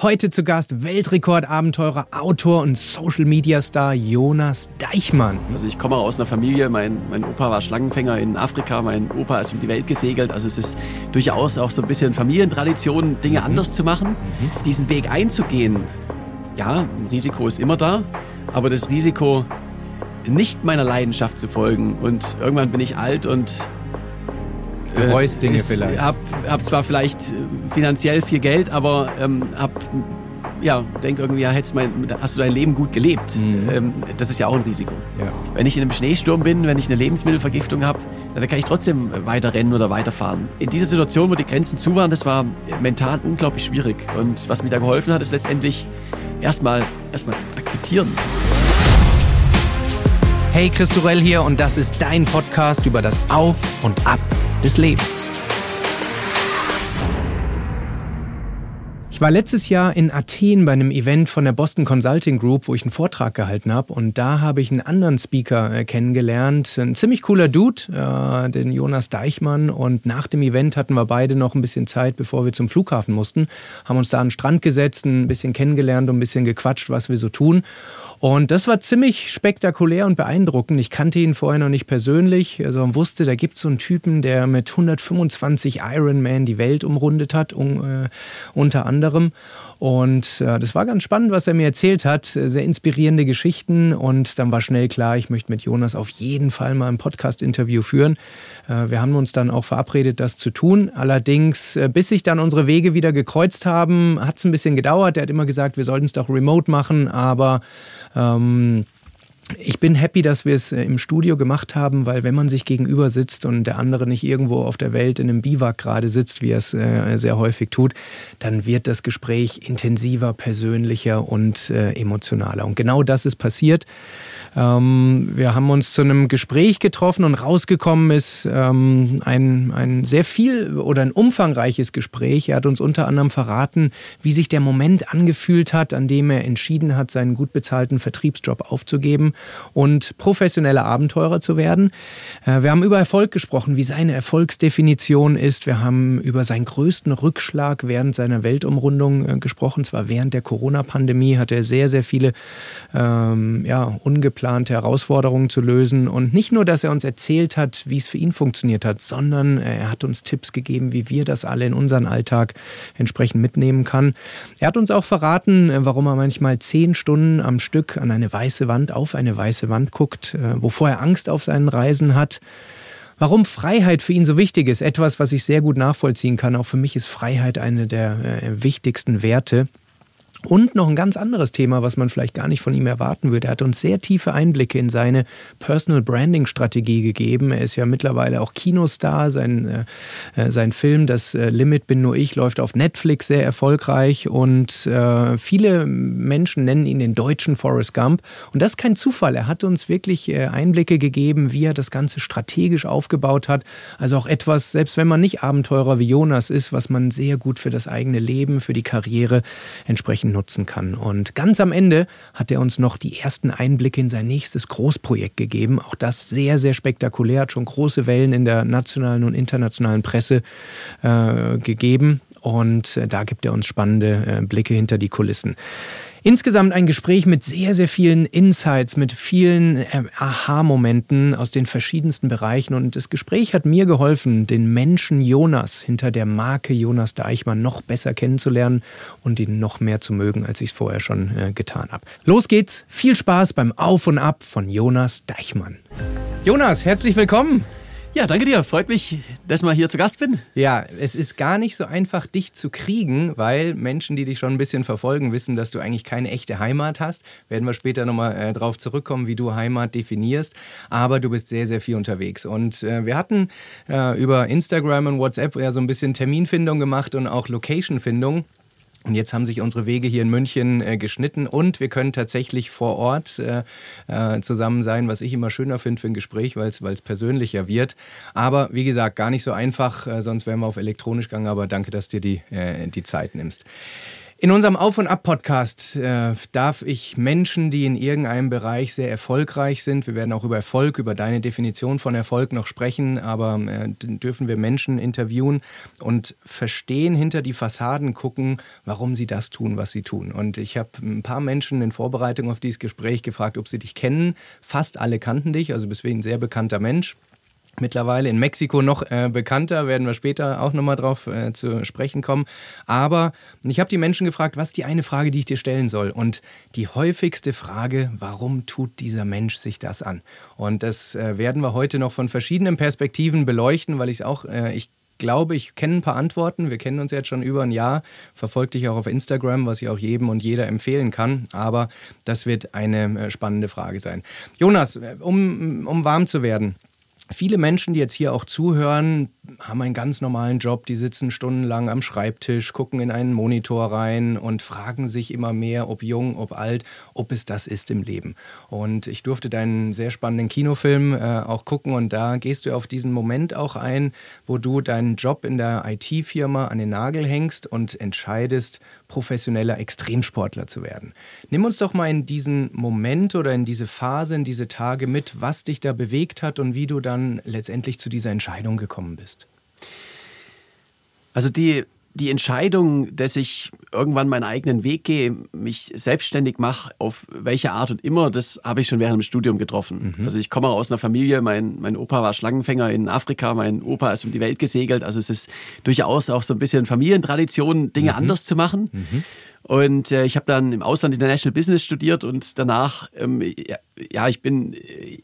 Heute zu Gast Weltrekordabenteurer, Autor und Social Media Star Jonas Deichmann. Also ich komme aus einer Familie, mein, mein Opa war Schlangenfänger in Afrika, mein Opa ist um die Welt gesegelt. Also es ist durchaus auch so ein bisschen Familientradition, Dinge mhm. anders zu machen. Mhm. Diesen Weg einzugehen, ja, ein Risiko ist immer da, aber das Risiko, nicht meiner Leidenschaft zu folgen und irgendwann bin ich alt und Bereust Dinge vielleicht. Hab, hab zwar vielleicht finanziell viel Geld, aber ähm, hab ja, denk irgendwie, ja, hättest mein, hast du dein Leben gut gelebt. Mhm. Ähm, das ist ja auch ein Risiko. Ja. Wenn ich in einem Schneesturm bin, wenn ich eine Lebensmittelvergiftung habe, dann kann ich trotzdem weiter rennen oder weiterfahren. In dieser Situation, wo die Grenzen zu waren, das war mental unglaublich schwierig. Und was mir da geholfen hat, ist letztendlich erstmal erstmal akzeptieren. Hey, Chris Sorell hier und das ist dein Podcast über das Auf und Ab des Lebens. Ich war letztes Jahr in Athen bei einem Event von der Boston Consulting Group, wo ich einen Vortrag gehalten habe. Und da habe ich einen anderen Speaker äh, kennengelernt. Ein ziemlich cooler Dude, äh, den Jonas Deichmann. Und nach dem Event hatten wir beide noch ein bisschen Zeit, bevor wir zum Flughafen mussten. Haben uns da an den Strand gesetzt, ein bisschen kennengelernt und ein bisschen gequatscht, was wir so tun. Und das war ziemlich spektakulär und beeindruckend. Ich kannte ihn vorher noch nicht persönlich, also wusste, da gibt es so einen Typen, der mit 125 Ironman die Welt umrundet hat, um, äh, unter anderem. Und äh, das war ganz spannend, was er mir erzählt hat. Sehr inspirierende Geschichten. Und dann war schnell klar, ich möchte mit Jonas auf jeden Fall mal ein Podcast-Interview führen. Äh, wir haben uns dann auch verabredet, das zu tun. Allerdings, äh, bis sich dann unsere Wege wieder gekreuzt haben, hat es ein bisschen gedauert. Er hat immer gesagt, wir sollten es doch remote machen, aber ähm, ich bin happy, dass wir es äh, im Studio gemacht haben, weil wenn man sich gegenüber sitzt und der andere nicht irgendwo auf der Welt in einem Biwak gerade sitzt, wie er es äh, sehr häufig tut, dann wird das Gespräch intensiver, persönlicher und äh, emotionaler. Und genau das ist passiert. Ähm, wir haben uns zu einem Gespräch getroffen und rausgekommen ist ähm, ein, ein sehr viel oder ein umfangreiches Gespräch. Er hat uns unter anderem verraten, wie sich der Moment angefühlt hat, an dem er entschieden hat, seinen gut bezahlten Vertriebsjob aufzugeben und professioneller Abenteurer zu werden. Äh, wir haben über Erfolg gesprochen, wie seine Erfolgsdefinition ist. Wir haben über seinen größten Rückschlag während seiner Weltumrundung äh, gesprochen. Zwar während der Corona-Pandemie hat er sehr, sehr viele ähm, ja, ungeplant geplante Herausforderungen zu lösen. Und nicht nur, dass er uns erzählt hat, wie es für ihn funktioniert hat, sondern er hat uns Tipps gegeben, wie wir das alle in unseren Alltag entsprechend mitnehmen kann. Er hat uns auch verraten, warum er manchmal zehn Stunden am Stück an eine weiße Wand, auf eine weiße Wand guckt, äh, wovor er Angst auf seinen Reisen hat. Warum Freiheit für ihn so wichtig ist, etwas, was ich sehr gut nachvollziehen kann. Auch für mich ist Freiheit eine der äh, wichtigsten Werte. Und noch ein ganz anderes Thema, was man vielleicht gar nicht von ihm erwarten würde. Er hat uns sehr tiefe Einblicke in seine Personal Branding Strategie gegeben. Er ist ja mittlerweile auch Kinostar. Sein, äh, äh, sein Film Das äh, Limit bin nur ich läuft auf Netflix sehr erfolgreich und äh, viele Menschen nennen ihn den deutschen Forrest Gump. Und das ist kein Zufall. Er hat uns wirklich äh, Einblicke gegeben, wie er das Ganze strategisch aufgebaut hat. Also auch etwas, selbst wenn man nicht Abenteurer wie Jonas ist, was man sehr gut für das eigene Leben, für die Karriere entsprechend Bereichen nutzen kann. Und ganz am Ende hat er uns noch die ersten Einblicke in sein nächstes Großprojekt gegeben. Auch das sehr, sehr spektakulär, hat schon große Wellen in der nationalen und internationalen Presse äh, gegeben. Und äh, da gibt er uns spannende äh, Blicke hinter die Kulissen. Insgesamt ein Gespräch mit sehr, sehr vielen Insights, mit vielen äh, Aha-Momenten aus den verschiedensten Bereichen. Und das Gespräch hat mir geholfen, den Menschen Jonas hinter der Marke Jonas Deichmann noch besser kennenzulernen und ihn noch mehr zu mögen, als ich es vorher schon äh, getan habe. Los geht's. Viel Spaß beim Auf und Ab von Jonas Deichmann. Jonas, herzlich willkommen. Ja, danke dir. Freut mich, dass mal hier zu Gast bin. Ja, es ist gar nicht so einfach, dich zu kriegen, weil Menschen, die dich schon ein bisschen verfolgen, wissen, dass du eigentlich keine echte Heimat hast. Werden wir später nochmal äh, drauf zurückkommen, wie du Heimat definierst. Aber du bist sehr, sehr viel unterwegs. Und äh, wir hatten äh, über Instagram und WhatsApp ja so ein bisschen Terminfindung gemacht und auch Locationfindung. Und jetzt haben sich unsere Wege hier in München äh, geschnitten und wir können tatsächlich vor Ort äh, äh zusammen sein, was ich immer schöner finde für ein Gespräch, weil es persönlicher wird. Aber wie gesagt, gar nicht so einfach, äh, sonst wären wir auf elektronisch gegangen, aber danke, dass du dir die, äh, die Zeit nimmst. In unserem Auf- und Ab-Podcast äh, darf ich Menschen, die in irgendeinem Bereich sehr erfolgreich sind, wir werden auch über Erfolg, über deine Definition von Erfolg noch sprechen, aber äh, dürfen wir Menschen interviewen und verstehen, hinter die Fassaden gucken, warum sie das tun, was sie tun. Und ich habe ein paar Menschen in Vorbereitung auf dieses Gespräch gefragt, ob sie dich kennen. Fast alle kannten dich, also bist du ein sehr bekannter Mensch mittlerweile in Mexiko noch äh, bekannter, werden wir später auch nochmal drauf äh, zu sprechen kommen. Aber ich habe die Menschen gefragt, was die eine Frage, die ich dir stellen soll? Und die häufigste Frage, warum tut dieser Mensch sich das an? Und das äh, werden wir heute noch von verschiedenen Perspektiven beleuchten, weil ich es auch, äh, ich glaube, ich kenne ein paar Antworten. Wir kennen uns jetzt schon über ein Jahr, verfolge dich auch auf Instagram, was ich auch jedem und jeder empfehlen kann. Aber das wird eine äh, spannende Frage sein. Jonas, äh, um, um warm zu werden, Viele Menschen, die jetzt hier auch zuhören, haben einen ganz normalen Job, die sitzen stundenlang am Schreibtisch, gucken in einen Monitor rein und fragen sich immer mehr, ob jung, ob alt, ob es das ist im Leben. Und ich durfte deinen sehr spannenden Kinofilm äh, auch gucken und da gehst du auf diesen Moment auch ein, wo du deinen Job in der IT-Firma an den Nagel hängst und entscheidest, professioneller Extremsportler zu werden. Nimm uns doch mal in diesen Moment oder in diese Phase, in diese Tage mit, was dich da bewegt hat und wie du dann letztendlich zu dieser Entscheidung gekommen bist. Also die, die Entscheidung, dass ich irgendwann meinen eigenen Weg gehe, mich selbstständig mache, auf welche Art und immer, das habe ich schon während dem Studium getroffen. Mhm. Also ich komme aus einer Familie, mein, mein Opa war Schlangenfänger in Afrika, mein Opa ist um die Welt gesegelt. Also es ist durchaus auch so ein bisschen Familientradition, Dinge mhm. anders zu machen. Mhm. Und äh, ich habe dann im Ausland International Business studiert und danach, ähm, ja, ich bin,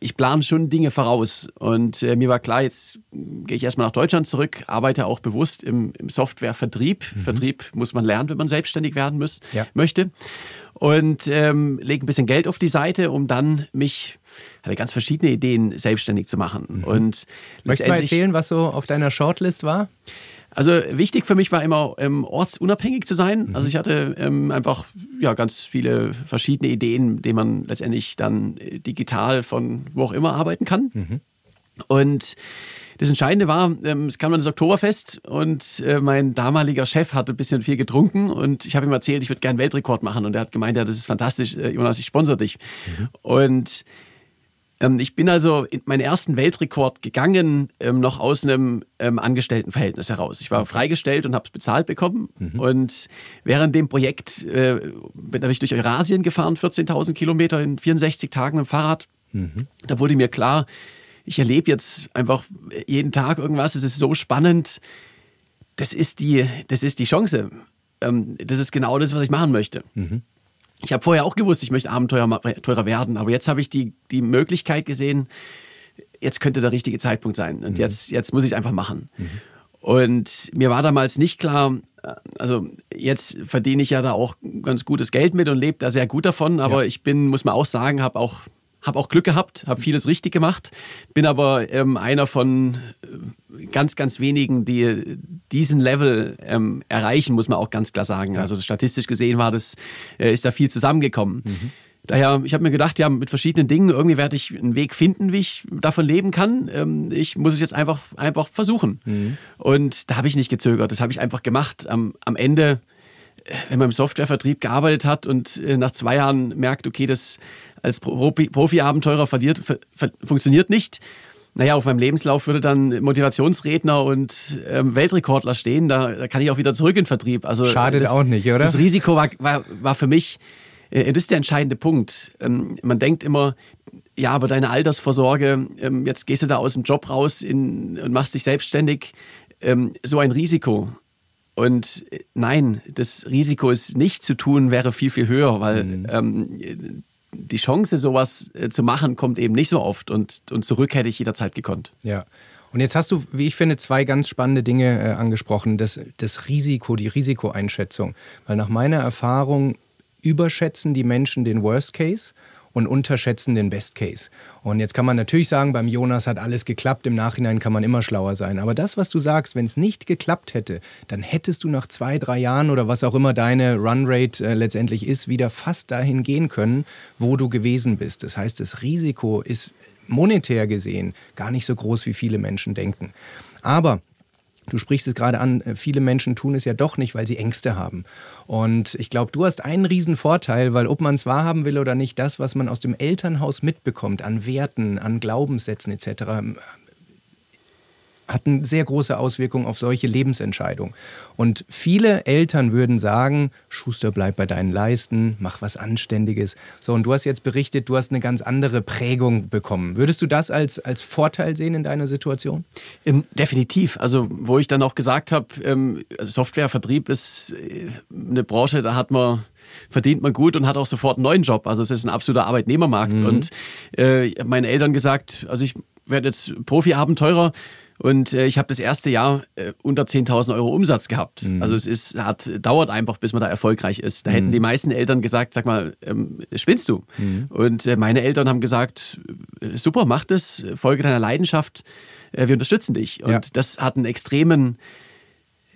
ich plane schon Dinge voraus. Und äh, mir war klar, jetzt gehe ich erstmal nach Deutschland zurück, arbeite auch bewusst im, im Softwarevertrieb. Mhm. Vertrieb muss man lernen, wenn man selbstständig werden muss, ja. möchte. Und ähm, lege ein bisschen Geld auf die Seite, um dann mich hatte ganz verschiedene Ideen, selbstständig zu machen. Mhm. Und Möchtest du mal erzählen, was so auf deiner Shortlist war? Also wichtig für mich war immer, ähm, ortsunabhängig zu sein. Mhm. Also ich hatte ähm, einfach ja, ganz viele verschiedene Ideen, denen man letztendlich dann äh, digital von wo auch immer arbeiten kann. Mhm. Und das Entscheidende war, ähm, es kam dann das Oktoberfest und äh, mein damaliger Chef hatte ein bisschen viel getrunken und ich habe ihm erzählt, ich würde gerne Weltrekord machen und er hat gemeint, ja, das ist fantastisch, äh, Jonas, ich sponsor dich. Mhm. Und ich bin also in meinen ersten Weltrekord gegangen, ähm, noch aus einem ähm, Angestelltenverhältnis heraus. Ich war freigestellt und habe es bezahlt bekommen. Mhm. Und während dem Projekt äh, bin ich durch Eurasien gefahren, 14.000 Kilometer in 64 Tagen mit dem Fahrrad. Mhm. Da wurde mir klar, ich erlebe jetzt einfach jeden Tag irgendwas. Es ist so spannend. Das ist die, das ist die Chance. Ähm, das ist genau das, was ich machen möchte. Mhm. Ich habe vorher auch gewusst, ich möchte Abenteurer werden, aber jetzt habe ich die, die Möglichkeit gesehen, jetzt könnte der richtige Zeitpunkt sein und mhm. jetzt, jetzt muss ich es einfach machen. Mhm. Und mir war damals nicht klar, äh, also jetzt verdiene ich ja da auch ganz gutes Geld mit und lebe da sehr gut davon, aber ja. ich bin, muss man auch sagen, habe auch habe auch Glück gehabt, habe vieles richtig gemacht, bin aber ähm, einer von äh, ganz, ganz wenigen, die diesen Level ähm, erreichen, muss man auch ganz klar sagen. Also statistisch gesehen war das, äh, ist da viel zusammengekommen. Mhm. Daher, ich habe mir gedacht, ja, mit verschiedenen Dingen, irgendwie werde ich einen Weg finden, wie ich davon leben kann. Ähm, ich muss es jetzt einfach, einfach versuchen. Mhm. Und da habe ich nicht gezögert, das habe ich einfach gemacht. Am, am Ende, äh, wenn man im Softwarevertrieb gearbeitet hat und äh, nach zwei Jahren merkt, okay, das als Profi-Abenteurer verliert, funktioniert nicht. Naja, auf meinem Lebenslauf würde dann Motivationsredner und ähm, Weltrekordler stehen. Da, da, kann ich auch wieder zurück in den Vertrieb. Also, Schadet das, auch nicht, oder? Das Risiko war, war, war für mich, äh, das ist der entscheidende Punkt. Ähm, man denkt immer, ja, aber deine Altersvorsorge, ähm, jetzt gehst du da aus dem Job raus in, und machst dich selbstständig. Ähm, so ein Risiko. Und äh, nein, das Risiko, es nicht zu tun, wäre viel, viel höher, weil mhm. ähm, die Chance, sowas äh, zu machen, kommt eben nicht so oft und, und zurück hätte ich jederzeit gekonnt. Ja. Und jetzt hast du, wie ich finde, zwei ganz spannende Dinge äh, angesprochen. Das, das Risiko, die Risikoeinschätzung. Weil nach meiner Erfahrung überschätzen die Menschen den Worst Case und unterschätzen den Best Case. Und jetzt kann man natürlich sagen, beim Jonas hat alles geklappt, im Nachhinein kann man immer schlauer sein. Aber das, was du sagst, wenn es nicht geklappt hätte, dann hättest du nach zwei, drei Jahren oder was auch immer deine Runrate äh, letztendlich ist, wieder fast dahin gehen können, wo du gewesen bist. Das heißt, das Risiko ist monetär gesehen gar nicht so groß, wie viele Menschen denken. Aber Du sprichst es gerade an, äh, viele Menschen tun es ja doch nicht, weil sie Ängste haben. Und ich glaube, du hast einen riesen Vorteil, weil ob man es wahrhaben will oder nicht, das, was man aus dem Elternhaus mitbekommt, an Werten, an Glaubenssätzen etc., hat eine sehr große Auswirkung auf solche Lebensentscheidungen. Und viele Eltern würden sagen, Schuster, bleib bei deinen Leisten, mach was Anständiges. So, und du hast jetzt berichtet, du hast eine ganz andere Prägung bekommen. Würdest du das als, als Vorteil sehen in deiner Situation? Ähm, definitiv. Also, wo ich dann auch gesagt habe, ähm, Softwarevertrieb ist äh, eine Branche, da hat man verdient man gut und hat auch sofort einen neuen Job. Also es ist ein absoluter Arbeitnehmermarkt. Mhm. Und äh, meine Eltern gesagt, also ich werde jetzt Profi-Abenteurer und äh, ich habe das erste Jahr äh, unter 10.000 Euro Umsatz gehabt. Mhm. Also es ist, hat, dauert einfach, bis man da erfolgreich ist. Da mhm. hätten die meisten Eltern gesagt, sag mal, ähm, spinnst du? Mhm. Und äh, meine Eltern haben gesagt, äh, super, mach das, folge deiner Leidenschaft, äh, wir unterstützen dich. Und ja. das hat einen extremen,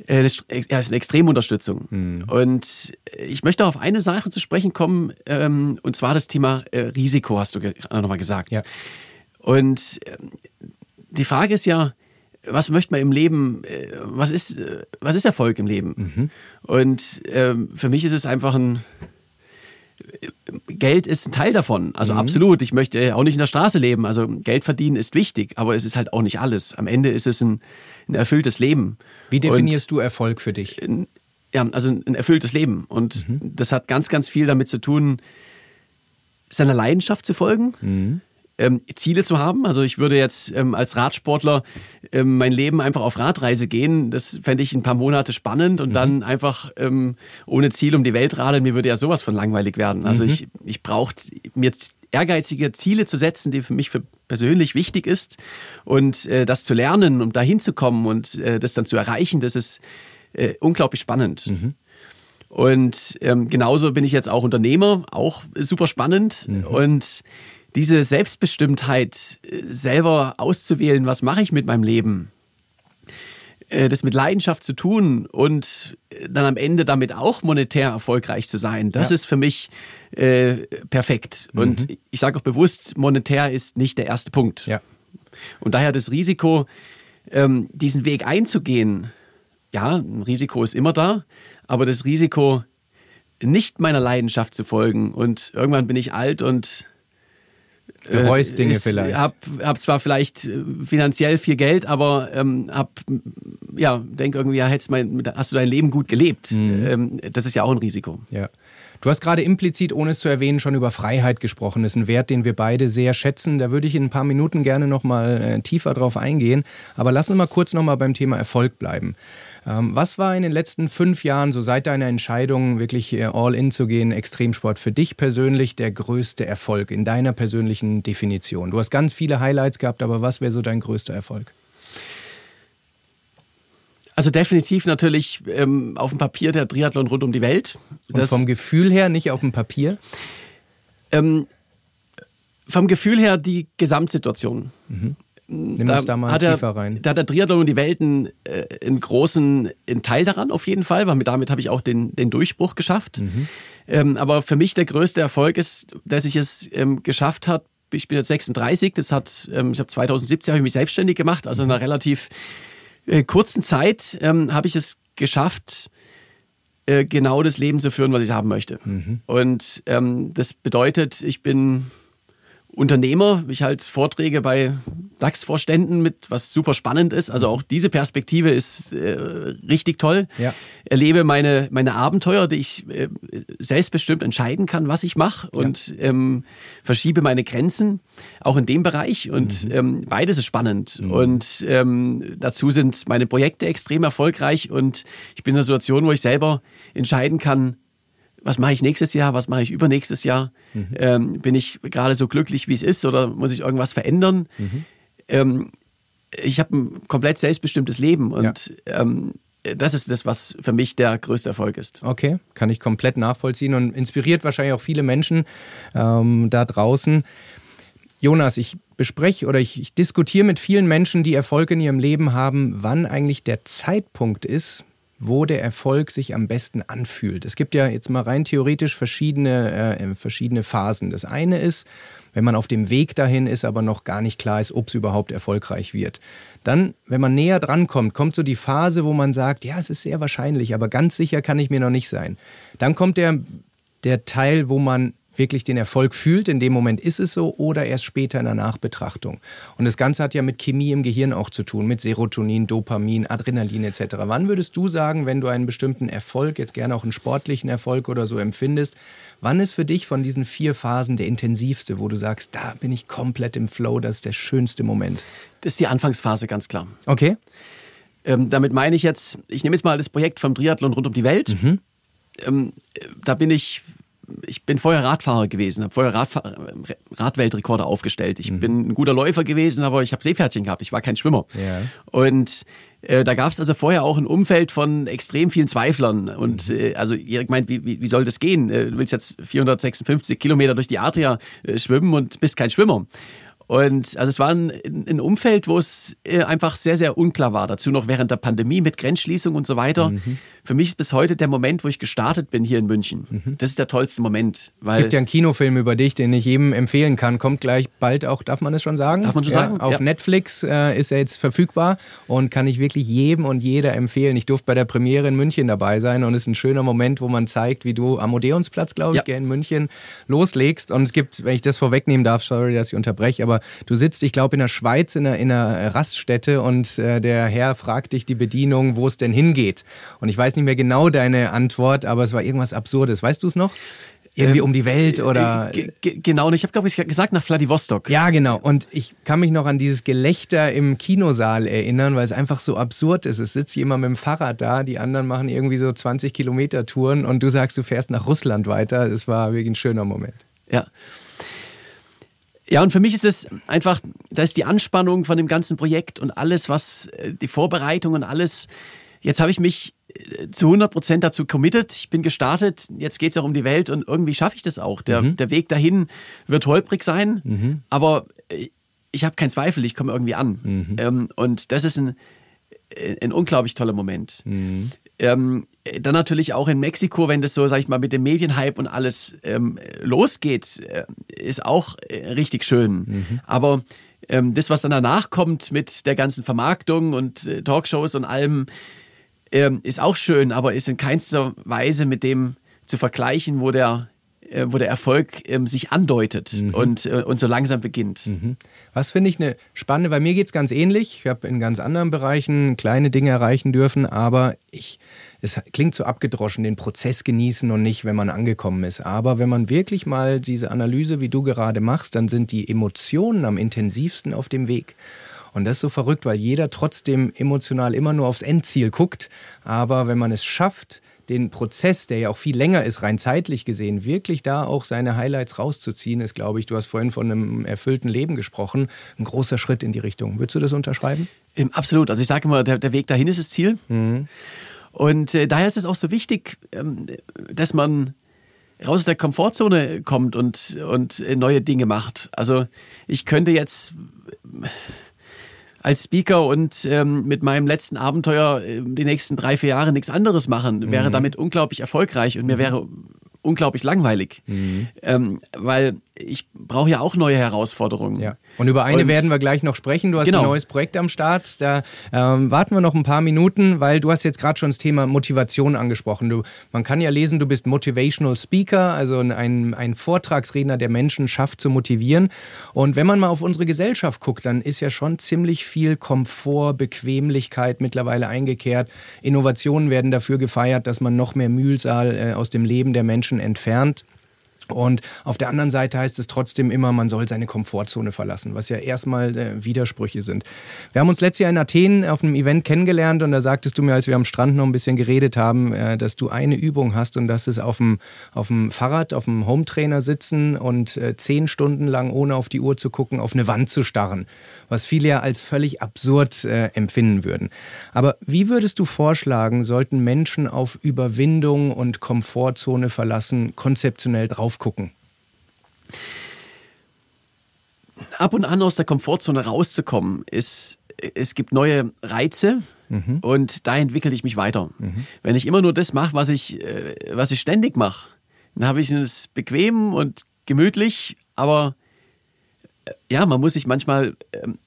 äh, das ist eine extreme Unterstützung. Mhm. Und ich möchte auf eine Sache zu sprechen kommen, ähm, und zwar das Thema Risiko, hast du nochmal gesagt. Ja. Und ähm, die Frage ist ja, was möchte man im Leben, äh, was ist, äh, was ist Erfolg im Leben? Mhm. Und ähm, für mich ist es einfach ein, Geld ist ein Teil davon. Also mhm. absolut. Ich möchte auch nicht in der Straße leben. Also Geld verdienen ist wichtig, aber es ist halt auch nicht alles. Am Ende ist es ein, ein erfülltes Leben. Wie definierst Und, du Erfolg für dich? Ja, also ein erfülltes Leben. Und mhm. das hat ganz, ganz viel damit zu tun, seiner Leidenschaft zu folgen. Mhm ähm, Ziele zu haben. Also ich würde jetzt ähm, als Radsportler ähm, mein Leben einfach auf Radreise gehen. Das fände ich ein paar Monate spannend und mhm. dann einfach ähm, ohne Ziel um die Welt radeln. Mir würde ja sowas von langweilig werden. Also mhm. ich, ich brauche mir ehrgeizige Ziele zu setzen, die für mich für persönlich wichtig ist und äh, das zu lernen, um da hinzukommen und äh, das dann zu erreichen, das ist äh, unglaublich spannend. Mhm. Und ähm, genauso bin ich jetzt auch Unternehmer, auch super spannend. Mhm. Und diese Selbstbestimmtheit, äh, selber auszuwählen, was mache ich mit meinem Leben, äh, das mit Leidenschaft zu tun und äh, dann am Ende damit auch monetär erfolgreich zu sein, das ja. ist für mich äh, perfekt. Mhm. Und ich sage auch bewusst, monetär ist nicht der erste Punkt. Ja. Und daher das Risiko, ähm, diesen Weg einzugehen, ja, ein Risiko ist immer da, aber das Risiko, nicht meiner Leidenschaft zu folgen und irgendwann bin ich alt und Bereust Dinge äh, vielleicht. Hab, hab zwar vielleicht äh, finanziell viel Geld, aber ähm, hab, ja, denk irgendwie, ja, hättest mein, hast du dein Leben gut gelebt. Mhm. Ähm, das ist ja auch ein Risiko. Ja. Du hast gerade implizit, ohne es zu erwähnen, schon über Freiheit gesprochen. Das ist ein Wert, den wir beide sehr schätzen. Da würde ich in ein paar Minuten gerne noch mal äh, tiefer drauf eingehen. Aber lass uns mal kurz noch mal beim Thema Erfolg bleiben. Ähm, was war in den letzten fünf Jahren, so seit deiner Entscheidung, wirklich äh, all in zu gehen, Extremsport, für dich persönlich der größte Erfolg in deiner persönlichen Definition? Du hast ganz viele Highlights gehabt, aber was wäre so dein größter Erfolg? Also definitiv natürlich ähm, auf dem Papier der Triathlon rund um die Welt. Und vom Gefühl her nicht auf dem Papier? Ähm, vom Gefühl her die Gesamtsituation. Mhm. Nimm da, da mal tiefer er, rein. Da hat der Triathlon und die Welten äh, einen großen einen Teil daran auf jeden Fall, weil damit habe ich auch den, den Durchbruch geschafft. Mhm. Ähm, aber für mich der größte Erfolg ist, dass ich es ähm, geschafft habe, ich bin jetzt 36, das hat, ähm, ich habe 2017 habe ich mich selbstständig gemacht, also in einer relativ äh, kurzen Zeit ähm, habe ich es geschafft, äh, genau das Leben zu führen, was ich haben möchte. Mhm. Und ähm, das bedeutet, ich bin Unternehmer. Ich halte Vorträge bei DAX-Vorständen mit, was super spannend ist. Also auch diese Perspektive ist äh, richtig toll. Ja. Erlebe meine, meine Abenteuer, die ich äh, selbstbestimmt entscheiden kann, was ich mache und ja. ähm, verschiebe meine Grenzen auch in dem Bereich. Und mhm. ähm, beides ist spannend. Mhm. Und ähm, dazu sind meine Projekte extrem erfolgreich und ich bin in einer Situation, wo ich selber entscheiden kann, was mache ich nächstes Jahr, was mache ich übernächstes Jahr? Mhm. Ähm, bin ich gerade so glücklich, wie es ist, oder muss ich irgendwas verändern? Mhm. Ähm, ich habe ein komplett selbstbestimmtes Leben und ja. ähm, das ist das, was für mich der größte Erfolg ist. Okay, kann ich komplett nachvollziehen und inspiriert wahrscheinlich auch viele Menschen ähm, da draußen. Jonas, ich bespreche oder ich, ich diskutiere mit vielen Menschen, die Erfolg in ihrem Leben haben, wann eigentlich der Zeitpunkt ist, wo der Erfolg sich am besten anfühlt. Es gibt ja jetzt mal rein theoretisch verschiedene, äh, verschiedene Phasen. Das eine ist, wenn man auf dem Weg dahin ist, aber noch gar nicht klar ist, ob es überhaupt erfolgreich wird. Dann, wenn man näher dran kommt, kommt so die Phase, wo man sagt, ja, es ist sehr wahrscheinlich, aber ganz sicher kann ich mir noch nicht sein. Dann kommt der, der Teil, wo man wirklich den Erfolg fühlt, in dem Moment ist es so, oder erst später in der Nachbetrachtung. Und das Ganze hat ja mit Chemie im Gehirn auch zu tun, mit Serotonin, Dopamin, Adrenalin etc. Wann würdest du sagen, wenn du einen bestimmten Erfolg, jetzt gerne auch einen sportlichen Erfolg oder so empfindest, wann ist für dich von diesen vier Phasen der intensivste, wo du sagst, da bin ich komplett im Flow, das ist der schönste Moment? Das ist die Anfangsphase, ganz klar. Okay. Ähm, damit meine ich jetzt, ich nehme jetzt mal das Projekt vom Triathlon rund um die Welt. Mhm. Ähm, da bin ich ich bin vorher Radfahrer gewesen, habe vorher Radfahr Radweltrekorde aufgestellt. Ich mhm. bin ein guter Läufer gewesen, aber ich habe Seepferdchen gehabt. Ich war kein Schwimmer. Ja. Und äh, da gab es also vorher auch ein Umfeld von extrem vielen Zweiflern. Und mhm. äh, also Erik meint, wie, wie, wie soll das gehen? Äh, du willst jetzt 456 Kilometer durch die Adria äh, schwimmen und bist kein Schwimmer. Und also es war ein, ein Umfeld, wo es äh, einfach sehr, sehr unklar war. Dazu noch während der Pandemie mit Grenzschließung und so weiter. Mhm. Für mich ist bis heute der Moment, wo ich gestartet bin hier in München. Mhm. Das ist der tollste Moment. es gibt ja einen Kinofilm über dich, den ich jedem empfehlen kann. Kommt gleich bald auch, darf man es schon sagen? Darf man schon ja, sagen? Auf ja. Netflix äh, ist er jetzt verfügbar und kann ich wirklich jedem und jeder empfehlen. Ich durfte bei der Premiere in München dabei sein und es ist ein schöner Moment, wo man zeigt, wie du am Odeonsplatz, glaube ich, ja. in München loslegst. Und es gibt, wenn ich das vorwegnehmen darf, sorry, dass ich unterbreche, aber du sitzt, ich glaube, in der Schweiz in einer, in einer Raststätte und äh, der Herr fragt dich die Bedienung, wo es denn hingeht. Und ich weiß nicht mehr genau deine Antwort, aber es war irgendwas Absurdes. Weißt du es noch? Irgendwie ähm, um die Welt oder. Genau, ich habe, glaube ich, gesagt nach Vladivostok. Ja, genau. Und ich kann mich noch an dieses Gelächter im Kinosaal erinnern, weil es einfach so absurd ist. Es sitzt jemand mit dem Fahrrad da, die anderen machen irgendwie so 20 Kilometer Touren und du sagst, du fährst nach Russland weiter. Das war wirklich ein schöner Moment. Ja. Ja, und für mich ist es einfach, da ist die Anspannung von dem ganzen Projekt und alles, was äh, die Vorbereitung und alles. Jetzt habe ich mich äh, zu 100 Prozent dazu committed. Ich bin gestartet. Jetzt geht es auch um die Welt und irgendwie schaffe ich das auch. Der, mhm. der Weg dahin wird holprig sein, mhm. aber äh, ich habe keinen Zweifel, ich komme irgendwie an. Mhm. Ähm, und das ist ein, ein unglaublich toller Moment. Ähm, dann natürlich auch in Mexiko, wenn das so, sag ich mal, mit dem Medienhype und alles ähm, losgeht, äh, ist auch äh, richtig schön. Mhm. Aber ähm, das, was dann danach kommt mit der ganzen Vermarktung und äh, Talkshows und allem, ähm, ist auch schön, aber ist in keinster Weise mit dem zu vergleichen, wo der äh, wo der Erfolg ähm, sich andeutet mhm. und, äh, und so langsam beginnt. Mhm. Was finde ich eine spannende, weil mir geht es ganz ähnlich. Ich habe in ganz anderen Bereichen kleine Dinge erreichen dürfen, aber ich, es klingt so abgedroschen, den Prozess genießen und nicht, wenn man angekommen ist. Aber wenn man wirklich mal diese Analyse, wie du gerade machst, dann sind die Emotionen am intensivsten auf dem Weg. Und das ist so verrückt, weil jeder trotzdem emotional immer nur aufs Endziel guckt. Aber wenn man es schafft, den Prozess, der ja auch viel länger ist, rein zeitlich gesehen, wirklich da auch seine Highlights rauszuziehen, ist, glaube ich, du hast vorhin von einem erfüllten Leben gesprochen, ein großer Schritt in die Richtung. Würdest du das unterschreiben? Ähm, absolut. Also ich sage immer, der, der, Weg dahin ist das Ziel. Mhm. Und äh, daher ist es auch so wichtig, ähm, dass man raus aus der Komfortzone kommt und, und äh, neue Dinge macht. Also ich könnte jetzt als Speaker und ähm, mit meinem letzten Abenteuer äh, die nächsten drei, vier Jahre nichts anderes machen, mhm. wäre damit unglaublich erfolgreich und mir mhm. wäre unglaublich langweilig. Mhm. Ähm, weil ich brauche ja auch neue Herausforderungen. Ja. Und über eine und, werden wir gleich noch sprechen. Du hast genau. ein neues Projekt am Start. Da ähm, warten wir noch ein paar Minuten, weil du hast jetzt gerade schon das Thema Motivation angesprochen. Du, man kann ja lesen, du bist Motivational Speaker, also ein, ein Vortragsredner, der Menschen schafft zu motivieren. Und wenn man mal auf unsere Gesellschaft guckt, dann ist ja schon ziemlich viel Komfort, Bequemlichkeit mittlerweile eingekehrt. Innovationen werden dafür gefeiert, dass man noch mehr Mühlsal äh, aus dem Leben der Menschen entfernt. Und auf der anderen Seite heißt es trotzdem immer, man soll seine Komfortzone verlassen, was ja erstmal äh, Widersprüche sind. Wir haben uns letztes Jahr in Athen auf einem Event kennengelernt und da sagtest du mir, als wir am Strand noch ein bisschen geredet haben, äh, dass du eine Übung hast und das ist auf dem, auf dem Fahrrad, auf dem Hometrainer sitzen und äh, zehn Stunden lang, ohne auf die Uhr zu gucken, auf eine Wand zu starren was viele ja als völlig absurd äh, empfinden würden. Aber wie würdest du vorschlagen, sollten Menschen auf Überwindung und Komfortzone verlassen konzeptionell drauf gucken? Ab und an aus der Komfortzone rauszukommen, ist, es gibt neue Reize, Mhm. Und da entwickle ich mich weiter. Mhm. Wenn ich immer nur das mache, was ich, äh, was ich ständig mache, dann habe ich es bequem und gemütlich, aber ja, man muss sich manchmal ähm,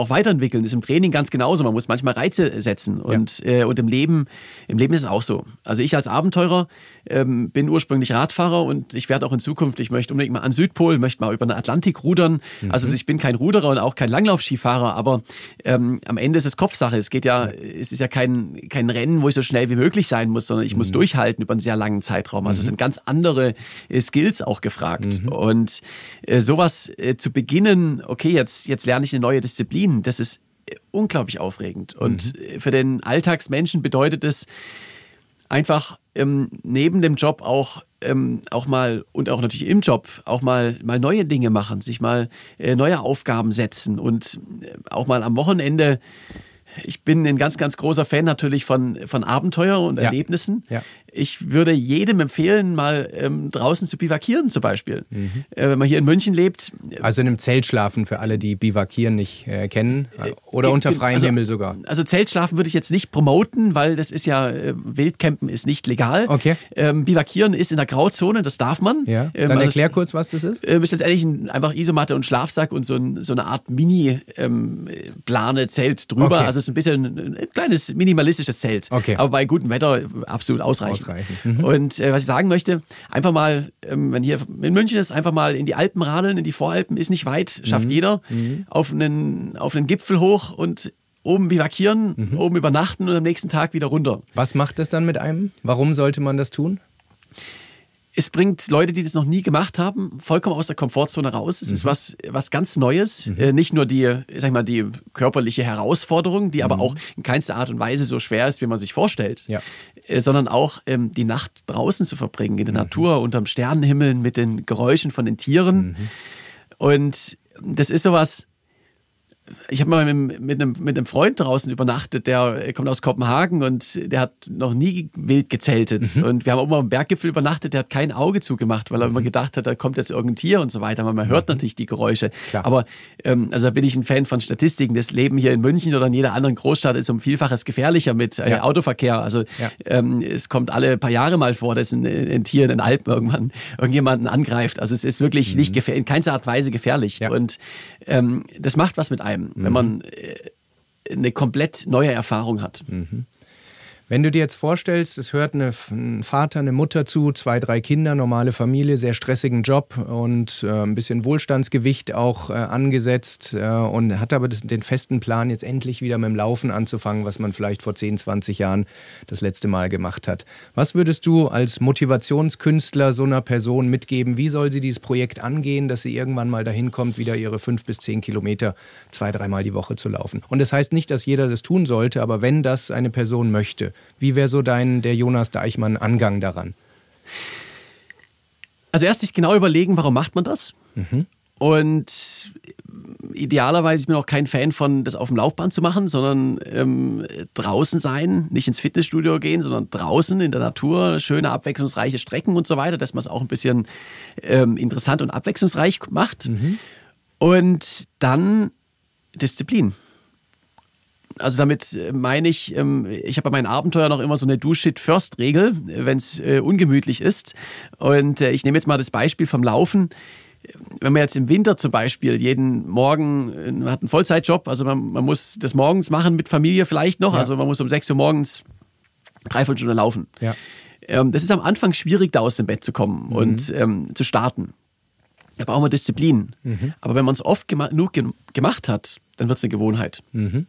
auch weiterentwickeln. Das ist im Training ganz genauso. Man muss manchmal Reize setzen. Und, ja. äh, und im Leben, im Leben ist es auch so. Also ich als Abenteurer ähm, bin ursprünglich Radfahrer und ich werde auch in Zukunft, ich möchte unbedingt mal an Südpol, möchte mal über den Atlantik rudern. Mhm. Also ich bin kein Ruderer und auch kein Langlaufskifahrer, aber ähm, am Ende ist es Kopfsache. Es geht ja, es ist ja kein, kein Rennen, wo ich so schnell wie möglich sein muss, sondern ich mhm. muss durchhalten über einen sehr langen Zeitraum. Also mhm. es sind ganz andere äh, Skills auch gefragt. Mhm. Und äh, sowas äh, zu beginnen, okay, jetzt, jetzt lerne ich eine neue Disziplin, das ist äh, unglaublich aufregend. Und mhm. für den Alltagsmenschen bedeutet es, einfach ähm, neben dem Job auch ähm, auch mal und auch natürlich im Job auch mal mal neue Dinge machen, sich mal äh, neue Aufgaben setzen und äh, auch mal am Wochenende ich bin ein ganz, ganz großer Fan natürlich von, von Abenteuer und Erlebnissen. Ja. Ich würde jedem empfehlen, mal ähm, draußen zu bivakieren zum Beispiel. Mhm. Äh, wenn man hier in München lebt. Also in einem Zelt schlafen für alle, die bivakieren nicht äh, kennen. Oder äh, unter freiem also, Himmel sogar. Also Zeltschlafen würde ich jetzt nicht promoten, weil das ist ja, äh, Wildcampen ist nicht legal. Okay. Ähm, bivakieren ist in der Grauzone, das darf man. Ja. Ähm, Dann also erklär kurz, was das ist. Äh, ist letztendlich ein, einfach Isomatte und Schlafsack und so, ein, so eine Art Mini-Plane-Zelt ähm, drüber. Okay. Also es ist ein bisschen ein, ein kleines minimalistisches Zelt. Okay. Aber bei gutem Wetter absolut ausreichend ausreichend. Mhm. Und äh, was ich sagen möchte, einfach mal, ähm, wenn hier in München ist, einfach mal in die Alpen radeln, in die Voralpen, ist nicht weit, schafft mhm. jeder, mhm. Auf, einen, auf einen Gipfel hoch und oben bivakieren, mhm. oben übernachten und am nächsten Tag wieder runter. Was macht das dann mit einem? Warum sollte man das tun? Es bringt Leute, die das noch nie gemacht haben, vollkommen aus der Komfortzone raus. Es mhm. ist was, was ganz Neues. Mhm. Äh, nicht nur die, sag ich mal, die körperliche Herausforderung, die mhm. aber auch in keinster Art und Weise so schwer ist, wie man sich vorstellt, ja. äh, sondern auch ähm, die Nacht draußen zu verbringen, in der mhm. Natur, unterm Sternenhimmel, mit den Geräuschen von den Tieren. Mhm. Und das ist sowas, ich habe mal mit, mit, einem, mit einem Freund draußen übernachtet, der kommt aus Kopenhagen und der hat noch nie wild gezeltet. Mhm. Und wir haben auch mal am Berggipfel übernachtet, der hat kein Auge zugemacht, weil er mhm. immer gedacht hat, da kommt jetzt irgendein Tier und so weiter. Man hört mhm. natürlich die Geräusche. Klar. Aber ähm, also da bin ich ein Fan von Statistiken. Das Leben hier in München oder in jeder anderen Großstadt ist um Vielfaches gefährlicher mit äh, ja. Autoverkehr. Also ja. ähm, es kommt alle paar Jahre mal vor, dass ein, ein, Tier in den Alpen irgendwann irgendjemanden angreift. Also es ist wirklich mhm. nicht in keinster Art und Weise gefährlich. Ja. Und ähm, das macht was mit einem, mhm. wenn man äh, eine komplett neue Erfahrung hat. Mhm. Wenn du dir jetzt vorstellst, es hört eine, ein Vater, eine Mutter zu, zwei, drei Kinder, normale Familie, sehr stressigen Job und äh, ein bisschen Wohlstandsgewicht auch äh, angesetzt äh, und hat aber das, den festen Plan, jetzt endlich wieder mit dem Laufen anzufangen, was man vielleicht vor 10, 20 Jahren das letzte Mal gemacht hat. Was würdest du als Motivationskünstler so einer Person mitgeben? Wie soll sie dieses Projekt angehen, dass sie irgendwann mal dahin kommt, wieder ihre fünf bis zehn Kilometer zwei, dreimal die Woche zu laufen? Und das heißt nicht, dass jeder das tun sollte, aber wenn das eine Person möchte, wie wäre so dein, der Jonas Deichmann, Angang daran? Also erst sich genau überlegen, warum macht man das? Mhm. Und idealerweise, ich bin auch kein Fan von, das auf dem Laufband zu machen, sondern ähm, draußen sein, nicht ins Fitnessstudio gehen, sondern draußen in der Natur, schöne, abwechslungsreiche Strecken und so weiter, dass man es auch ein bisschen ähm, interessant und abwechslungsreich macht. Mhm. Und dann Disziplin also damit äh, meine ich, ähm, ich habe bei meinen Abenteuern noch immer so eine Do-Shit-First-Regel, wenn es äh, ungemütlich ist. Und äh, ich nehme jetzt mal das Beispiel vom Laufen wenn man jetzt im Winter zum Beispiel jeden Morgen, man hat einen Vollzeitjob, also man, man muss das morgens machen mit Familie vielleicht noch, ja. also man muss um 6 Uhr morgens dreiviertel Stunde laufen. Ja. Ähm, das ist am Anfang schwierig, da aus dem Bett zu kommen mhm. und ähm, zu starten. Da brauchen wir Disziplin. Mhm. Aber wenn man es oft gema genug gemacht hat, dann wird es eine Gewohnheit. Mhm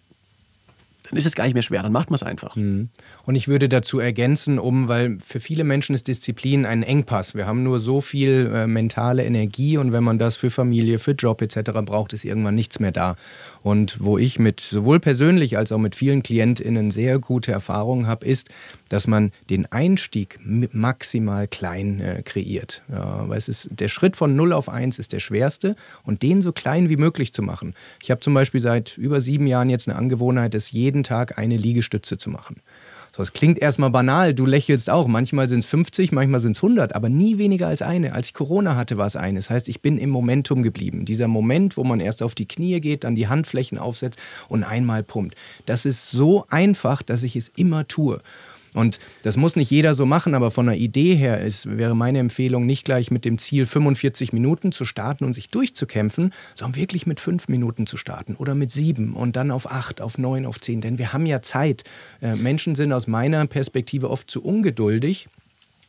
dann ist es gar nicht mehr schwer, dann macht man es einfach. Mhm. Und ich würde dazu ergänzen, um, weil für viele Menschen ist Disziplin ein Engpass. Wir haben nur so viel äh, mentale Energie und wenn man das für Familie, für Job etc. braucht, ist irgendwann nichts mehr da. Und wo ich mit sowohl persönlich als auch mit vielen KlientInnen sehr gute Erfahrungen habe, ist, dass man den Einstieg maximal klein äh, kreiert. Ja, weil es ist, der Schritt von 0 auf 1 ist der schwerste und den so klein wie möglich zu machen. Ich habe zum Beispiel seit über sieben Jahren jetzt eine Angewohnheit, es jeden Tag eine Liegestütze zu machen. So, es klingt erstmal banal, du lächelst auch. Manchmal sind es 50, manchmal sind es 100, aber nie weniger als eine. Als ich Corona hatte, war es eine. Das heißt, ich bin im Momentum geblieben. Dieser Moment, wo man erst auf die Knie geht, dann die Handflächen aufsetzt und einmal pumpt. Das ist so einfach, dass ich es immer tue. Und das muss nicht jeder so machen, aber von der Idee her ist, wäre meine Empfehlung, nicht gleich mit dem Ziel 45 Minuten zu starten und sich durchzukämpfen, sondern wirklich mit fünf Minuten zu starten oder mit sieben und dann auf acht, auf neun, auf zehn. Denn wir haben ja Zeit. Äh, Menschen sind aus meiner Perspektive oft zu ungeduldig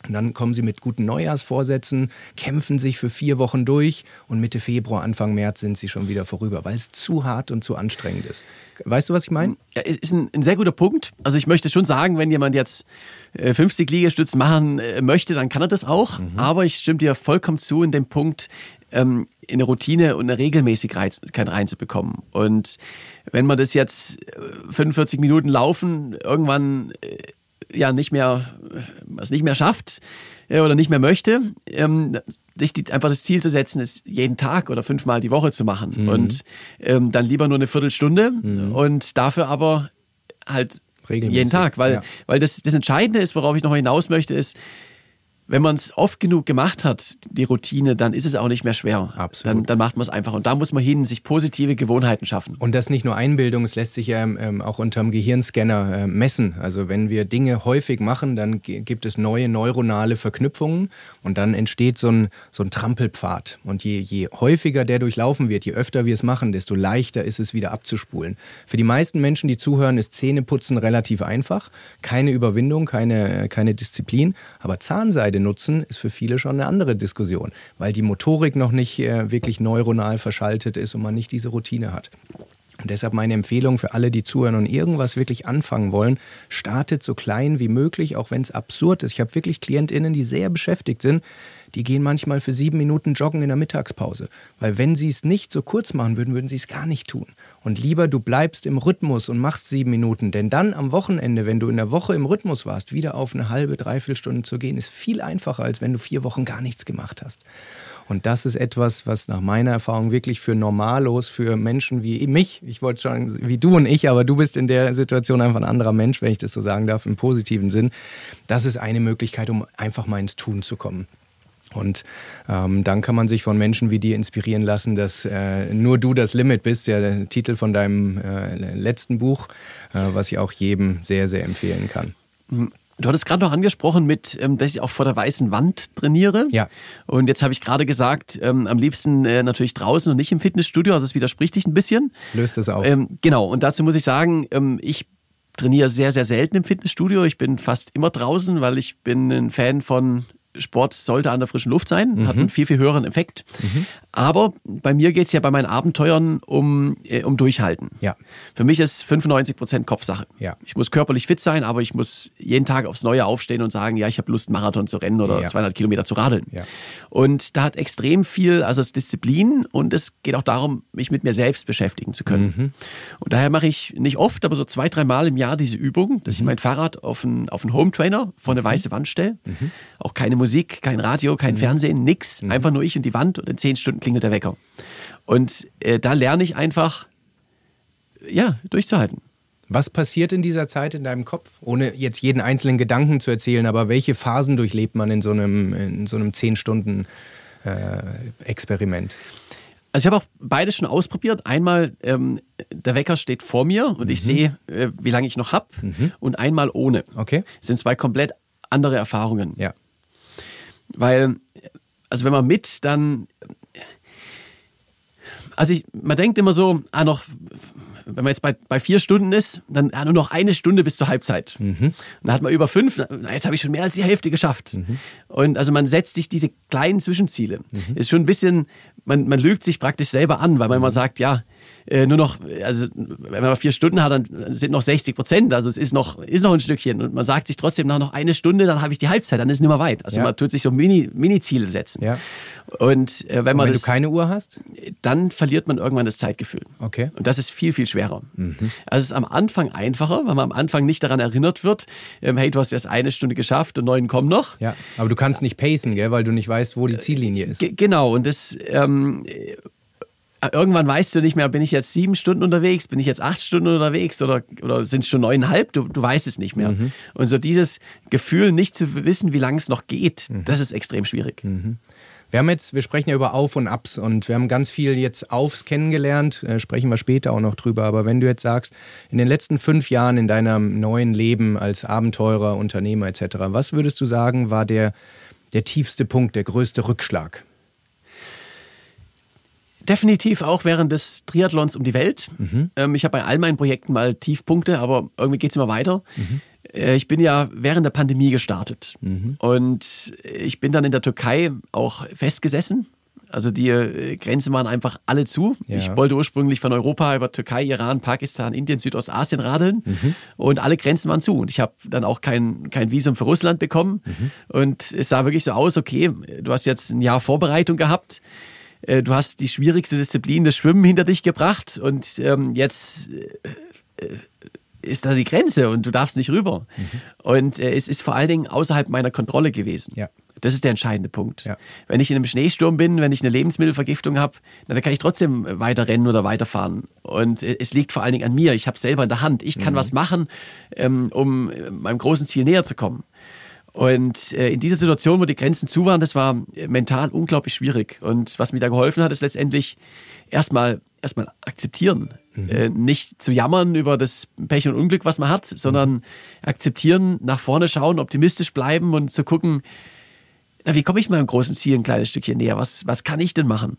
und dann kommen sie mit guten Neujahrsvorsätzen, kämpfen sich für vier Wochen durch und Mitte Februar, Anfang März sind sie schon wieder vorüber, weil es zu hart und zu anstrengend ist. Weißt du, was ich meine? Ja, ist ein, ein, sehr guter Punkt. Also ich möchte schon sagen, wenn jemand jetzt 50 äh, Liegestützen machen äh, möchte, dann kann er das auch. Mhm. Aber ich stimme dir vollkommen zu in dem Punkt, ähm, in eine Routine und eine Regelmäßigkeit reinzubekommen. Und wenn man das jetzt 45 äh, Minuten laufen, irgendwann ja nicht mehr, es nicht mehr schafft äh, oder nicht mehr möchte, ähm, sich die, einfach das Ziel zu setzen, ist jeden Tag oder fünfmal die Woche zu machen mhm. und ähm, dann lieber nur eine Viertelstunde mhm. und dafür aber halt jeden Tag, weil, ja. weil das, das Entscheidende ist, worauf ich noch hinaus möchte, ist, wenn man es oft genug gemacht hat, die Routine, dann ist es auch nicht mehr schwer. Absolut. Dann, dann macht man es einfach. Und da muss man hin, sich positive Gewohnheiten schaffen. Und das nicht nur Einbildung, es lässt sich ja ähm, auch unterm Gehirnscanner äh, messen. Also wenn wir Dinge häufig machen, dann gibt es neue neuronale Verknüpfungen und dann entsteht so ein, so ein Trampelpfad. Und je, je häufiger der durchlaufen wird, je öfter wir es machen, desto leichter ist es wieder abzuspulen. Für die meisten Menschen, die zuhören, ist Zähneputzen relativ einfach. Keine Überwindung, keine, keine Disziplin. Aber Zahnseide nutzen, ist für viele schon eine andere Diskussion, weil die Motorik noch nicht äh, wirklich neuronal verschaltet ist und man nicht diese Routine hat. Und deshalb meine Empfehlung für alle, die zuhören und irgendwas wirklich anfangen wollen, startet so klein wie möglich, auch wenn es absurd ist. Ich habe wirklich KlientInnen, die sehr beschäftigt sind, die gehen manchmal für sieben Minuten joggen in der Mittagspause. Weil wenn sie es nicht so kurz machen würden, würden sie es gar nicht tun. Und lieber du bleibst im Rhythmus und machst sieben Minuten, denn dann am Wochenende, wenn du in der Woche im Rhythmus warst, wieder auf eine halbe, dreiviertel Stunde zu gehen, ist viel einfacher, als wenn du vier Wochen gar nichts gemacht hast. Und das ist etwas, was nach meiner Erfahrung wirklich für Normalos, für Menschen wie mich, ich wollte sagen, wie du und ich, aber du bist in der Situation einfach ein anderer Mensch, wenn ich das so sagen darf, im positiven Sinn. Das ist eine Möglichkeit, um einfach mal ins Tun zu kommen. Und ähm, dann kann man sich von Menschen wie dir inspirieren lassen, dass äh, nur du das Limit bist, ja der Titel von deinem äh, letzten Buch, äh, was ich auch jedem sehr, sehr empfehlen kann. Du hattest gerade noch angesprochen, mit, ähm, dass ich auch vor der weißen Wand trainiere. Ja. Und jetzt habe ich gerade gesagt, ähm, am liebsten äh, natürlich draußen und nicht im Fitnessstudio. Also es widerspricht dich ein bisschen. Löst es auf. Ähm, genau. Und dazu muss ich sagen, ähm, ich trainiere sehr, sehr selten im Fitnessstudio. Ich bin fast immer draußen, weil ich bin ein Fan von Sport sollte an der frischen Luft sein, mhm. hat einen viel, viel höheren Effekt. Mhm. Aber bei mir geht es ja bei meinen Abenteuern um, äh, um Durchhalten. Ja. Für mich ist 95 Prozent Kopfsache. Ja. Ich muss körperlich fit sein, aber ich muss jeden Tag aufs Neue aufstehen und sagen, ja, ich habe Lust, Marathon zu rennen oder ja. 200 Kilometer zu radeln. Ja. Und da hat extrem viel, also es Disziplin und es geht auch darum, mich mit mir selbst beschäftigen zu können. Mhm. Und daher mache ich nicht oft, aber so zwei, drei Mal im Jahr diese Übung, dass ich mhm. mein Fahrrad auf einen, auf einen Home Trainer vor eine mhm. weiße Wand stelle. Mhm. Auch keine Musik, kein Radio, kein Fernsehen, nix. Einfach nur ich und die Wand und in zehn Stunden klingelt der Wecker. Und äh, da lerne ich einfach, ja, durchzuhalten. Was passiert in dieser Zeit in deinem Kopf? Ohne jetzt jeden einzelnen Gedanken zu erzählen, aber welche Phasen durchlebt man in so einem, in so einem 10-Stunden-Experiment? Äh, also ich habe auch beides schon ausprobiert. Einmal, ähm, der Wecker steht vor mir und mhm. ich sehe, äh, wie lange ich noch habe. Mhm. Und einmal ohne. Okay. Das sind zwei komplett andere Erfahrungen. Ja. Weil, also wenn man mit, dann also ich, man denkt immer so, ah, noch, wenn man jetzt bei, bei vier Stunden ist, dann ah, nur noch eine Stunde bis zur Halbzeit. Mhm. Dann hat man über fünf, na, jetzt habe ich schon mehr als die Hälfte geschafft. Mhm. Und also man setzt sich diese kleinen Zwischenziele. Mhm. Ist schon ein bisschen, man, man lügt sich praktisch selber an, weil man immer sagt, ja, äh, nur noch, also wenn man vier Stunden hat, dann sind noch 60 Prozent. Also es ist noch, ist noch ein Stückchen. Und man sagt sich trotzdem, nach noch eine Stunde, dann habe ich die Halbzeit, dann ist es nicht mehr weit. Also ja. man tut sich so Mini-Ziele Mini setzen. Ja. Und äh, wenn man wenn das, du keine Uhr hast? Dann verliert man irgendwann das Zeitgefühl. Okay. Und das ist viel, viel schwerer. Mhm. Also es ist am Anfang einfacher, weil man am Anfang nicht daran erinnert wird, ähm, hey, du hast erst eine Stunde geschafft und neun kommen noch. Ja, aber du kannst nicht pacen, gell, weil du nicht weißt, wo die Ziellinie ist. G genau, und das ähm, irgendwann weißt du nicht mehr, bin ich jetzt sieben Stunden unterwegs, bin ich jetzt acht Stunden unterwegs oder, oder sind es schon neuneinhalb? Du, du weißt es nicht mehr. Mhm. Und so dieses Gefühl, nicht zu wissen, wie lange es noch geht, mhm. das ist extrem schwierig. Mhm. Wir haben jetzt, wir sprechen ja über Auf und Abs und wir haben ganz viel jetzt Aufs kennengelernt, äh, sprechen wir später auch noch drüber. Aber wenn du jetzt sagst, in den letzten fünf Jahren in deinem neuen Leben als Abenteurer, Unternehmer etc., was würdest du sagen, war der, der tiefste Punkt, der größte Rückschlag? Definitiv auch während des Triathlons um die Welt. Mhm. Ähm, ich habe bei all meinen Projekten mal Tiefpunkte, aber irgendwie geht es immer weiter. Mhm. Äh, ich bin ja während der Pandemie gestartet mhm. und ich bin dann in der Türkei auch festgesessen. Also die äh, Grenzen waren einfach alle zu. Ja. Ich wollte ursprünglich von Europa über Türkei, Iran, Pakistan, Indien, Südostasien radeln mhm. und alle Grenzen waren zu. Und ich habe dann auch kein, kein Visum für Russland bekommen. Mhm. Und es sah wirklich so aus, okay, du hast jetzt ein Jahr Vorbereitung gehabt. Äh, du hast die schwierigste Disziplin, das Schwimmen, hinter dich gebracht und ähm, jetzt ist da die Grenze und du darfst nicht rüber. Mhm. Und äh, es ist vor allen Dingen außerhalb meiner Kontrolle gewesen. Ja. Das ist der entscheidende Punkt. Ja. Wenn ich in einem Schneesturm bin, wenn ich eine Lebensmittelvergiftung habe, dann kann ich trotzdem weiter rennen oder weiterfahren. Und äh, es liegt vor allen Dingen an mir. Ich habe selber in der Hand. Ich kann mhm. was machen, ähm, um äh, meinem großen Ziel näher zu kommen. Und äh, in dieser Situation, wo die Grenzen zu waren, das war mental unglaublich schwierig. Und was mir da geholfen hat, ist letztendlich erstmal erstmal akzeptieren. Mhm. Äh, nicht zu jammern über das Pech und Unglück, was man hat, sondern mhm. akzeptieren, nach vorne schauen, optimistisch bleiben und zu gucken, na, wie komme ich meinem großen Ziel ein kleines Stückchen näher? Was, was kann ich denn machen?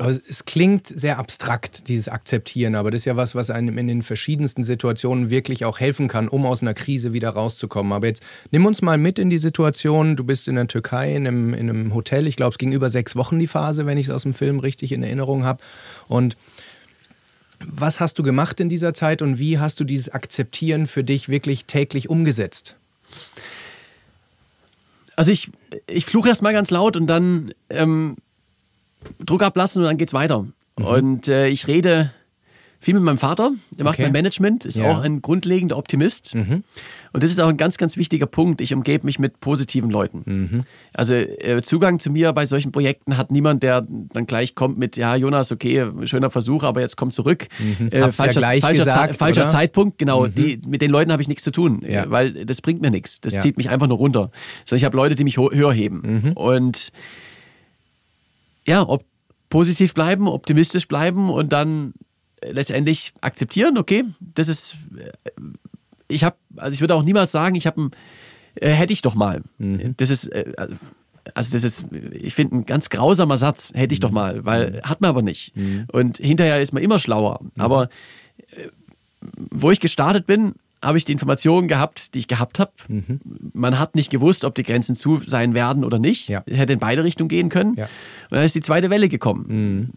Es klingt sehr abstrakt, dieses Akzeptieren, aber das ist ja was, was einem in den verschiedensten Situationen wirklich auch helfen kann, um aus einer Krise wieder rauszukommen. Aber jetzt nimm uns mal mit in die Situation, du bist in der Türkei in einem, in einem Hotel, ich glaube, es ging über sechs Wochen die Phase, wenn ich es aus dem Film richtig in Erinnerung habe. Und was hast du gemacht in dieser Zeit und wie hast du dieses Akzeptieren für dich wirklich täglich umgesetzt? Also ich, ich fluche erst mal ganz laut und dann ähm, Druck ablassen und dann geht's weiter. Mhm. Und äh, ich rede viel mit meinem Vater, der macht okay. mein Management, ist ja. auch ein grundlegender Optimist. Mhm. Und das ist auch ein ganz, ganz wichtiger Punkt. Ich umgebe mich mit positiven Leuten. Mhm. Also äh, Zugang zu mir bei solchen Projekten hat niemand, der dann gleich kommt mit, ja, Jonas, okay, schöner Versuch, aber jetzt komm zurück. Mhm. Äh, falscher, ja falscher, gesagt, falscher Zeitpunkt, genau. Mhm. Die, mit den Leuten habe ich nichts zu tun, ja. weil das bringt mir nichts. Das zieht mich einfach nur runter. Sondern ich habe Leute, die mich höher heben. Mhm. Und ja, ob positiv bleiben, optimistisch bleiben und dann letztendlich akzeptieren, okay, das ist, äh, ich habe, also ich würde auch niemals sagen, ich habe ein, äh, hätte ich doch mal. Mhm. Das ist, äh, also das ist, ich finde, ein ganz grausamer Satz, hätte ich mhm. doch mal, weil mhm. hat man aber nicht. Mhm. Und hinterher ist man immer schlauer. Mhm. Aber äh, wo ich gestartet bin, habe ich die Informationen gehabt, die ich gehabt habe. Mhm. Man hat nicht gewusst, ob die Grenzen zu sein werden oder nicht. Ja. Hätte in beide Richtungen gehen können. Ja. Und dann ist die zweite Welle gekommen. Mhm.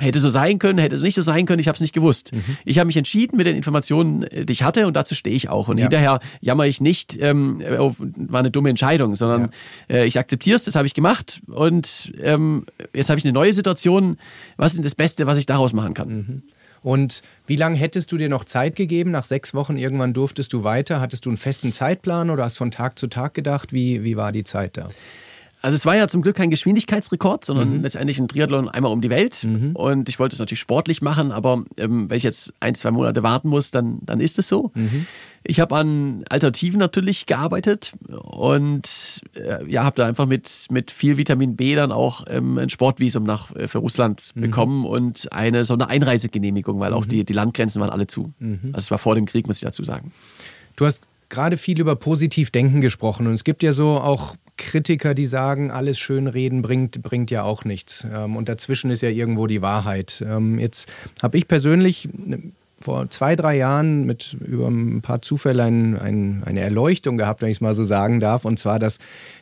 Hätte so sein können, hätte es nicht so sein können, ich habe es nicht gewusst. Mhm. Ich habe mich entschieden mit den Informationen, äh, die ich hatte und dazu stehe ich auch. Und ja. hinterher jammer ich nicht, ähm, oh, war eine dumme Entscheidung, sondern äh, ich akzeptiere es, das habe ich gemacht und ähm, jetzt habe ich eine neue Situation. Was ist denn das Beste, was ich daraus machen kann? Mhm. Und wie lange hättest du dir noch Zeit gegeben? Nach sechs Wochen irgendwann durftest du weiter. Hattest du einen festen Zeitplan oder hast von Tag zu Tag gedacht? Wie, wie war die Zeit da? Also es war ja zum Glück kein Geschwindigkeitsrekord, sondern mhm. letztendlich ein Triathlon einmal um die Welt. Mhm. Und ich wollte es natürlich sportlich machen, aber ähm, wenn ich jetzt ein, zwei Monate warten muss, dann, dann ist es so. Mhm. Ich habe an Alternativen natürlich gearbeitet und äh, ja, habe da einfach mit, mit viel Vitamin B dann auch ähm, ein Sportvisum nach, äh, für Russland mhm. bekommen und eine so eine Einreisegenehmigung, weil auch mhm. die, die Landgrenzen waren alle zu. Mhm. Also es war vor dem Krieg, muss ich dazu sagen. Du hast gerade viel über Positivdenken gesprochen und es gibt ja so auch Kritiker, die sagen, alles schön reden bringt, bringt ja auch nichts. Ähm, und dazwischen ist ja irgendwo die Wahrheit. Ähm, jetzt habe ich persönlich ne, vor zwei, drei Jahren mit über ein paar Zufälle ein, ein, eine Erleuchtung gehabt, wenn ich es mal so sagen darf. Und zwar, dass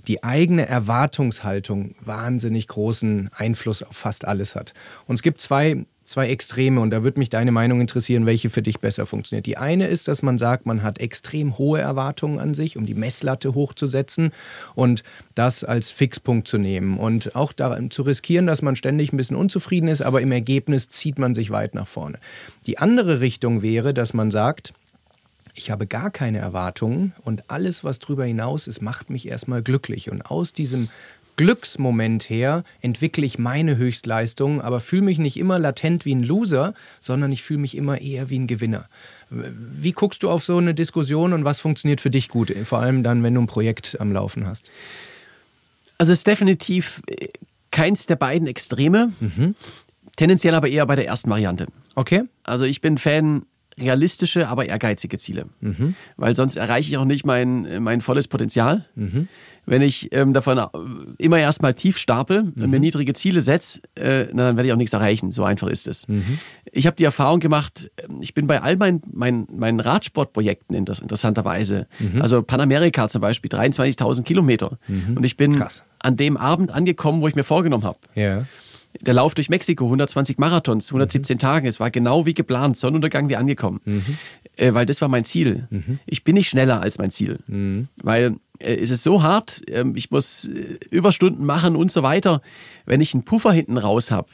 die eigene Erwartungshaltung wahnsinnig großen Einfluss auf fast alles hat. Und es gibt zwei zwei Extreme und da würde mich deine Meinung interessieren, welche für dich besser funktioniert. Die eine ist, dass man sagt, man hat extrem hohe Erwartungen an sich, um die Messlatte hochzusetzen und das als Fixpunkt zu nehmen und auch daran zu riskieren, dass man ständig ein bisschen unzufrieden ist, aber im Ergebnis zieht man sich weit nach vorne. Die andere Richtung wäre, dass man sagt, ich habe gar keine Erwartungen und alles, was darüber hinaus ist, macht mich erstmal glücklich. Und aus diesem Glücksmoment her entwickle ich meine Höchstleistung, aber fühle mich nicht immer latent wie ein Loser, sondern ich fühle mich immer eher wie ein Gewinner. Wie guckst du auf so eine Diskussion und was funktioniert für dich gut, vor allem dann, wenn du ein Projekt am Laufen hast? Also es ist definitiv äh, keins der beiden Extreme, mhm. tendenziell aber eher bei der ersten Variante. Okay. Also ich bin Fan realistische, aber ehrgeizige Ziele. Mhm. Weil sonst erreiche ich auch nicht mein, mein volles Potenzial. Mhm. Wenn ich ähm, davon äh, immer erstmal tief stapel und mir mhm. niedrige Ziele setze, äh, dann werde ich auch nichts erreichen. So einfach ist es. Mhm. Ich habe die Erfahrung gemacht, ähm, ich bin bei all meinen, meinen, meinen Radsportprojekten interessanterweise, mhm. also Panamerika zum Beispiel, 23.000 Kilometer. Und ich bin Krass. an dem Abend angekommen, wo ich mir vorgenommen habe. Ja der Lauf durch Mexiko, 120 Marathons, 117 mhm. Tage. Es war genau wie geplant, Sonnenuntergang wie angekommen. Mhm. Äh, weil das war mein Ziel. Mhm. Ich bin nicht schneller als mein Ziel. Mhm. Weil äh, es ist so hart, äh, ich muss äh, Überstunden machen und so weiter. Wenn ich einen Puffer hinten raus habe,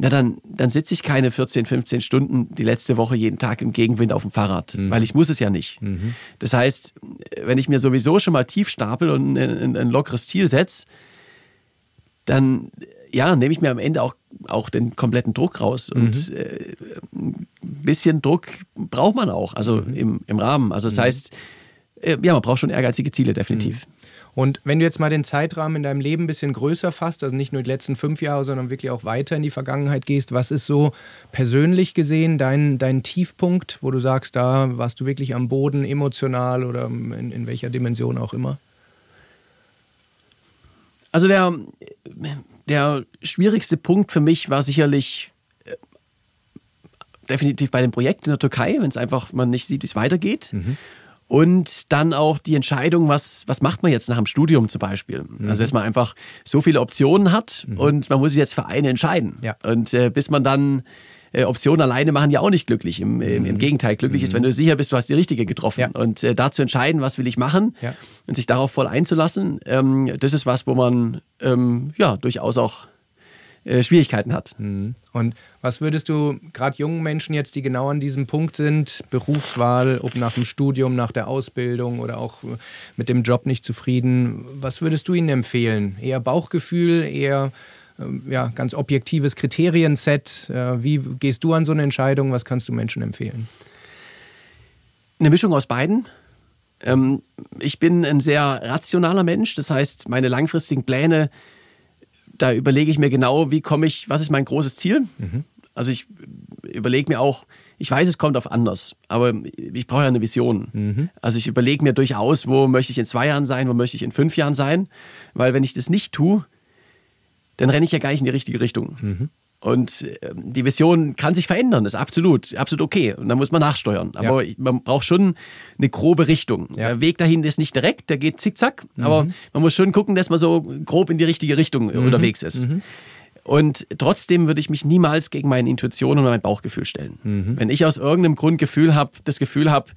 na dann, dann sitze ich keine 14, 15 Stunden die letzte Woche jeden Tag im Gegenwind auf dem Fahrrad, mhm. weil ich muss es ja nicht. Mhm. Das heißt, wenn ich mir sowieso schon mal tief stapel und ein, ein, lockeres Ziel setze, dann ja, nehme ich mir am Ende auch, auch den kompletten Druck raus. Und mhm. äh, ein bisschen Druck braucht man auch, also mhm. im, im Rahmen. Also das mhm. heißt, äh, ja, man braucht schon ehrgeizige Ziele, definitiv. Mhm. Und wenn du jetzt mal den Zeitrahmen in deinem Leben ein bisschen größer fasst, also nicht nur die letzten fünf Jahre, sondern wirklich auch weiter in die Vergangenheit gehst, was ist so persönlich gesehen dein, dein Tiefpunkt, wo du sagst, da warst du wirklich am Boden emotional oder in, in welcher Dimension auch immer? Also der, der schwierigste Punkt für mich war sicherlich äh, definitiv bei dem Projekt in der Türkei, wenn es einfach man nicht sieht, wie es weitergeht. Mhm. Und dann auch die Entscheidung, was, was macht man jetzt nach dem Studium zum Beispiel? Mhm. Also, dass man einfach so viele Optionen hat mhm. und man muss sich jetzt für eine entscheiden. Ja. Und äh, bis man dann äh, Optionen alleine machen ja auch nicht glücklich. Im, im, im mhm. Gegenteil, glücklich mhm. ist, wenn du sicher bist, du hast die richtige getroffen. Ja. Und äh, da zu entscheiden, was will ich machen ja. und sich darauf voll einzulassen, ähm, das ist was, wo man ähm, ja durchaus auch äh, Schwierigkeiten hat. Mhm. Und was würdest du gerade jungen Menschen jetzt, die genau an diesem Punkt sind, Berufswahl, ob nach dem Studium, nach der Ausbildung oder auch mit dem Job nicht zufrieden, was würdest du ihnen empfehlen? Eher Bauchgefühl, eher ähm, ja, ganz objektives Kriterienset. Äh, wie gehst du an so eine Entscheidung? Was kannst du Menschen empfehlen? Eine Mischung aus beiden. Ähm, ich bin ein sehr rationaler Mensch, das heißt, meine langfristigen Pläne, da überlege ich mir genau, wie komme ich, was ist mein großes Ziel? Mhm. Also ich überlege mir auch, ich weiß, es kommt auf anders, aber ich brauche ja eine Vision. Mhm. Also ich überlege mir durchaus, wo möchte ich in zwei Jahren sein, wo möchte ich in fünf Jahren sein, weil wenn ich das nicht tue, dann renne ich ja gar nicht in die richtige Richtung. Mhm. Und äh, die Vision kann sich verändern, das ist absolut, absolut okay. Und da muss man nachsteuern. Aber ja. man braucht schon eine grobe Richtung. Ja. Der Weg dahin ist nicht direkt, der geht zickzack. Mhm. Aber man muss schon gucken, dass man so grob in die richtige Richtung mhm. unterwegs ist. Mhm. Und trotzdem würde ich mich niemals gegen meine Intuition und mein Bauchgefühl stellen. Mhm. Wenn ich aus irgendeinem Grund Gefühl hab, das Gefühl habe,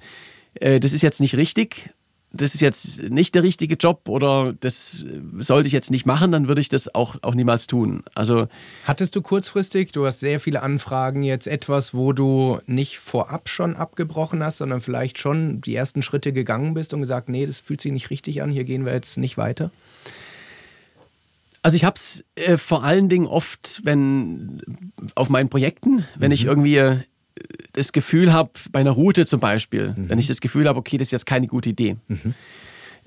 äh, das ist jetzt nicht richtig, das ist jetzt nicht der richtige Job oder das sollte ich jetzt nicht machen, dann würde ich das auch, auch niemals tun. Also Hattest du kurzfristig, du hast sehr viele Anfragen, jetzt etwas, wo du nicht vorab schon abgebrochen hast, sondern vielleicht schon die ersten Schritte gegangen bist und gesagt, nee, das fühlt sich nicht richtig an, hier gehen wir jetzt nicht weiter? Also ich habe es äh, vor allen Dingen oft, wenn auf meinen Projekten, wenn mhm. ich irgendwie das Gefühl habe, bei einer Route zum Beispiel, mhm. wenn ich das Gefühl habe, okay, das ist jetzt keine gute Idee. Mhm.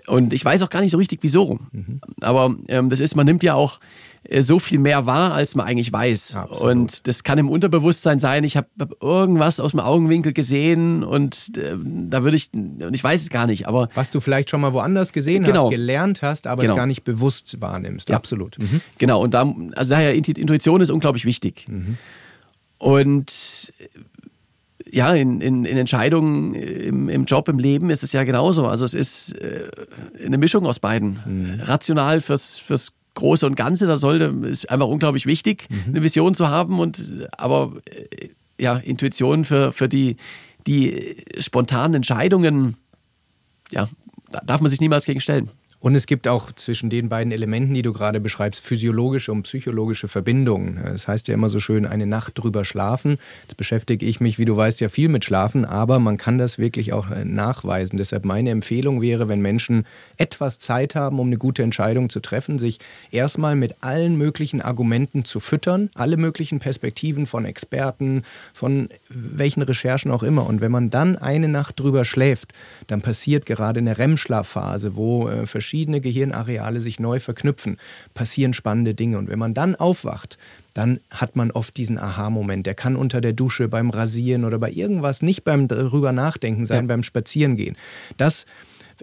Und ich weiß auch gar nicht so richtig, wieso. Mhm. Aber ähm, das ist, man nimmt ja auch äh, so viel mehr wahr, als man eigentlich weiß. Absolut. Und das kann im Unterbewusstsein sein, ich habe irgendwas aus dem Augenwinkel gesehen und äh, da würde ich, und ich weiß es gar nicht, aber. Was du vielleicht schon mal woanders gesehen genau. hast, gelernt hast, aber genau. es gar nicht bewusst wahrnimmst. Ja. Absolut. Mhm. Genau, und da, also daher Intuition ist unglaublich wichtig. Mhm. Und ja, in, in, in Entscheidungen im, im, Job, im Leben ist es ja genauso. Also es ist äh, eine Mischung aus beiden. Mhm. Rational fürs, fürs Große und Ganze, da sollte, ist einfach unglaublich wichtig, mhm. eine Vision zu haben und aber äh, ja, Intuition für, für die, die spontanen Entscheidungen, ja, da darf man sich niemals gegen stellen. Und es gibt auch zwischen den beiden Elementen, die du gerade beschreibst, physiologische und psychologische Verbindungen. Das heißt ja immer so schön, eine Nacht drüber schlafen. Jetzt beschäftige ich mich, wie du weißt, ja viel mit Schlafen, aber man kann das wirklich auch äh, nachweisen. Deshalb meine Empfehlung wäre, wenn Menschen etwas Zeit haben, um eine gute Entscheidung zu treffen, sich erstmal mit allen möglichen Argumenten zu füttern, alle möglichen Perspektiven von Experten, von welchen Recherchen auch immer. Und wenn man dann eine Nacht drüber schläft, dann passiert gerade in der REM-Schlafphase, wo äh, verschiedene verschiedene Gehirnareale sich neu verknüpfen, passieren spannende Dinge. Und wenn man dann aufwacht, dann hat man oft diesen Aha-Moment. Der kann unter der Dusche, beim Rasieren oder bei irgendwas nicht beim drüber nachdenken sein, ja. beim Spazierengehen. Das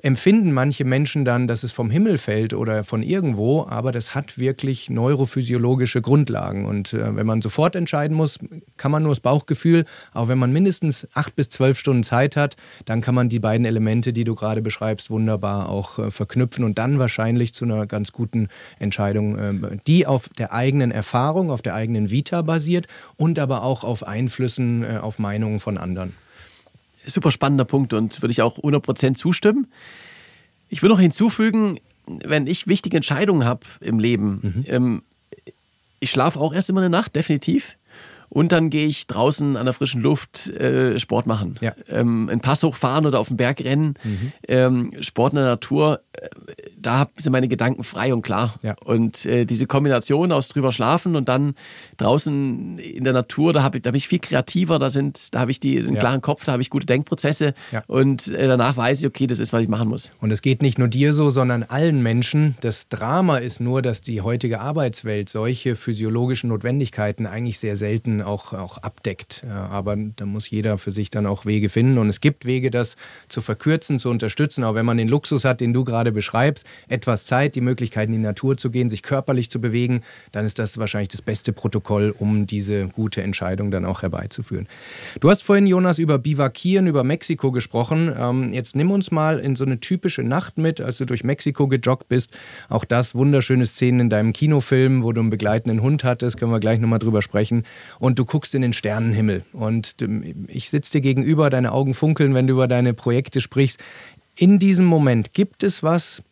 empfinden manche Menschen dann, dass es vom Himmel fällt oder von irgendwo, aber das hat wirklich neurophysiologische Grundlagen. Und äh, wenn man sofort entscheiden muss, kann man nur das Bauchgefühl, auch wenn man mindestens acht bis zwölf Stunden Zeit hat, dann kann man die beiden Elemente, die du gerade beschreibst, wunderbar auch äh, verknüpfen und dann wahrscheinlich zu einer ganz guten Entscheidung, äh, die auf der eigenen Erfahrung, auf der eigenen Vita basiert und aber auch auf Einflüssen, äh, auf Meinungen von anderen super spannender Punkt und würde ich auch 100% zustimmen. Ich will noch hinzufügen, wenn ich wichtige Entscheidungen habe im Leben, mhm. ähm, ich schlafe auch erst immer eine Nacht, definitiv. Und dann gehe ich draußen an der frischen Luft äh, Sport machen. Ja. Ähm, einen Pass hochfahren oder auf den Berg rennen. Mhm. Ähm, Sport in der Natur, äh, da sind meine Gedanken frei und klar. Ja. Und äh, diese Kombination aus drüber schlafen und dann draußen in der Natur, da, hab ich, da bin ich viel kreativer, da, sind, da habe ich die, einen ja. klaren Kopf, da habe ich gute Denkprozesse und äh, danach weiß ich, okay, das ist, was ich machen muss. Und es geht nicht nur dir so, sondern allen Menschen. Das Drama ist nur, dass die heutige Arbeitswelt solche physiologischen Notwendigkeiten eigentlich sehr selten auch, auch abdeckt. Aber da muss jeder für sich dann auch Wege finden. Und es gibt Wege, das zu verkürzen, zu unterstützen. Auch wenn man den Luxus hat, den du gerade beschreibst, etwas Zeit, die Möglichkeit in die Natur zu gehen, sich körperlich zu bewegen, dann ist das wahrscheinlich das beste Protokoll, um diese gute Entscheidung dann auch herbeizuführen. Du hast vorhin, Jonas, über Bivakieren, über Mexiko gesprochen. Ähm, jetzt nimm uns mal in so eine typische Nacht mit, als du durch Mexiko gejoggt bist. Auch das wunderschöne Szenen in deinem Kinofilm, wo du einen begleitenden Hund hattest, können wir gleich nochmal drüber sprechen. Und und du guckst in den Sternenhimmel. Und ähm, ich sitze dir gegenüber, deine Augen funkeln, wenn du über deine Projekte sprichst. In diesem Moment gibt es was,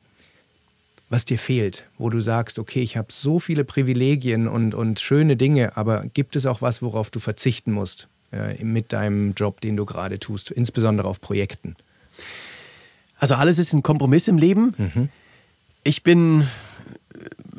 was dir fehlt, wo du sagst, okay, ich habe so viele Privilegien und, und schöne Dinge, aber gibt es auch was, worauf du verzichten musst äh, mit deinem Job, den du gerade tust, insbesondere auf Projekten? Also alles ist ein Kompromiss im Leben. Mhm. Ich bin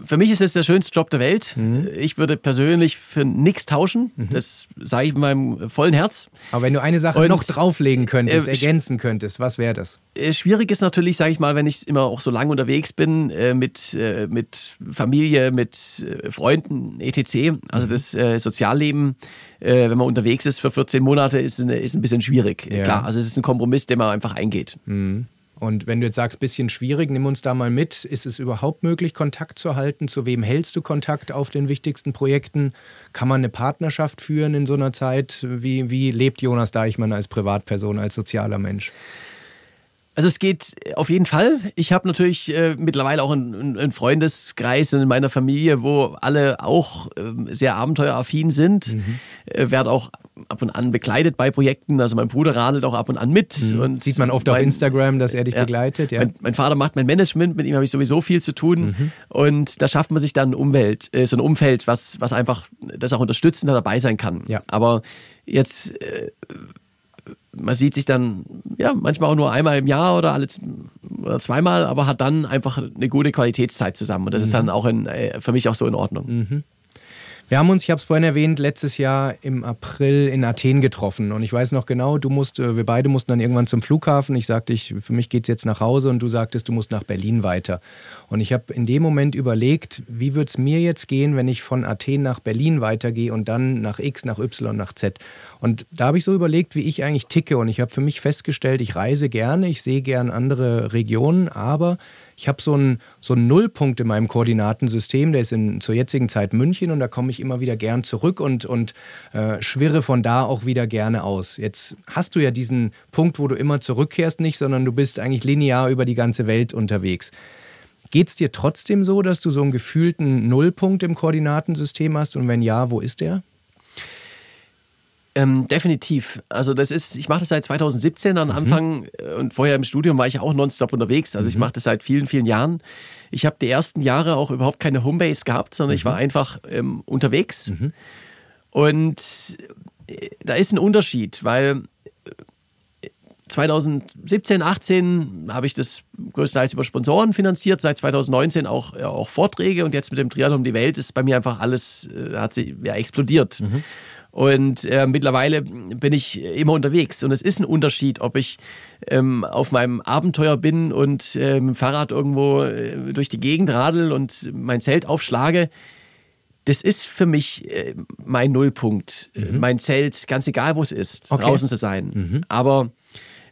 für mich ist es der schönste Job der Welt. Mhm. Ich würde persönlich für nichts tauschen. Mhm. Das sage ich mit meinem vollen Herz. Aber wenn du eine Sache Und, noch drauflegen könntest, äh, ergänzen könntest, was wäre das? Äh, schwierig ist natürlich, sage ich mal, wenn ich immer auch so lange unterwegs bin äh, mit, äh, mit Familie, mit äh, Freunden, etc. Also mhm. das äh, Sozialleben, wenn man unterwegs ist für 14 Monate, ist, eine, ist ein bisschen schwierig. Ja. Klar, also es ist ein Kompromiss, den man einfach eingeht. Mhm. Und wenn du jetzt sagst, bisschen schwierig, nimm uns da mal mit. Ist es überhaupt möglich, Kontakt zu halten? Zu wem hältst du Kontakt auf den wichtigsten Projekten? Kann man eine Partnerschaft führen in so einer Zeit? Wie, wie lebt Jonas Deichmann als Privatperson, als sozialer Mensch? Also es geht auf jeden Fall. Ich habe natürlich äh, mittlerweile auch einen, einen, Freundeskreis in meiner Familie, wo alle auch äh, sehr abenteueraffin sind. Mhm. Äh, werde auch ab und an begleitet bei Projekten. Also mein Bruder radelt auch ab und an mit. Mhm. Und Sieht man oft mein, auf Instagram, dass er dich ja, begleitet. Ja. Mein, mein, Vater macht mein Management, mit ihm habe ich sowieso viel zu tun. Mhm. Und da schafft man sich dann Umwelt, äh, so ein Umfeld, was, was einfach das auch unterstützend dabei sein kann. Ja. Aber jetzt äh, man sieht sich dann ja manchmal auch nur einmal im Jahr oder alle oder zweimal, aber hat dann einfach eine gute Qualitätszeit zusammen. Und das mhm. ist dann auch in, äh, für mich auch so in Ordnung. Wir haben uns, ich habe es vorhin erwähnt, letztes Jahr im April in Athen getroffen. Und ich weiß noch genau, du musst, äh, wir beide mussten dann irgendwann zum Flughafen. Ich sagte, ich, für mich geht es jetzt nach Hause und du sagtest, du musst nach Berlin weiter. Und ich habe in dem Moment überlegt, wie wird es mir jetzt gehen, wenn ich von Athen nach Berlin weitergehe und dann nach X, nach Y, nach Z. Und da habe ich so überlegt, wie ich eigentlich ticke. Und ich habe für mich festgestellt, ich reise gerne, ich sehe gern andere Regionen, aber ich habe so einen, so Nullpunkt in meinem Koordinatensystem, der ist in, zur jetzigen Zeit München und da komme ich immer wieder gern zurück und, und äh, schwirre von da auch wieder gerne aus. Jetzt hast du ja diesen Punkt, wo du immer zurückkehrst nicht, sondern du bist eigentlich linear über die ganze Welt unterwegs. Geht es dir trotzdem so, dass du so einen gefühlten Nullpunkt im Koordinatensystem hast und wenn ja, wo ist der? Ähm, definitiv. Also das ist, ich mache das seit 2017 am mhm. Anfang äh, und vorher im Studium war ich auch nonstop unterwegs. Also mhm. ich mache das seit vielen, vielen Jahren. Ich habe die ersten Jahre auch überhaupt keine Homebase gehabt, sondern mhm. ich war einfach ähm, unterwegs. Mhm. Und äh, da ist ein Unterschied, weil 2017, 18 habe ich das größtenteils über Sponsoren finanziert, seit 2019 auch, auch Vorträge und jetzt mit dem Triathlon um die Welt ist bei mir einfach alles, äh, hat sich ja, explodiert. Und äh, mittlerweile bin ich immer unterwegs. Und es ist ein Unterschied, ob ich ähm, auf meinem Abenteuer bin und äh, mit dem Fahrrad irgendwo äh, durch die Gegend radel und mein Zelt aufschlage. Das ist für mich äh, mein Nullpunkt. Mhm. Mein Zelt, ganz egal wo es ist, okay. draußen zu sein. Mhm. Aber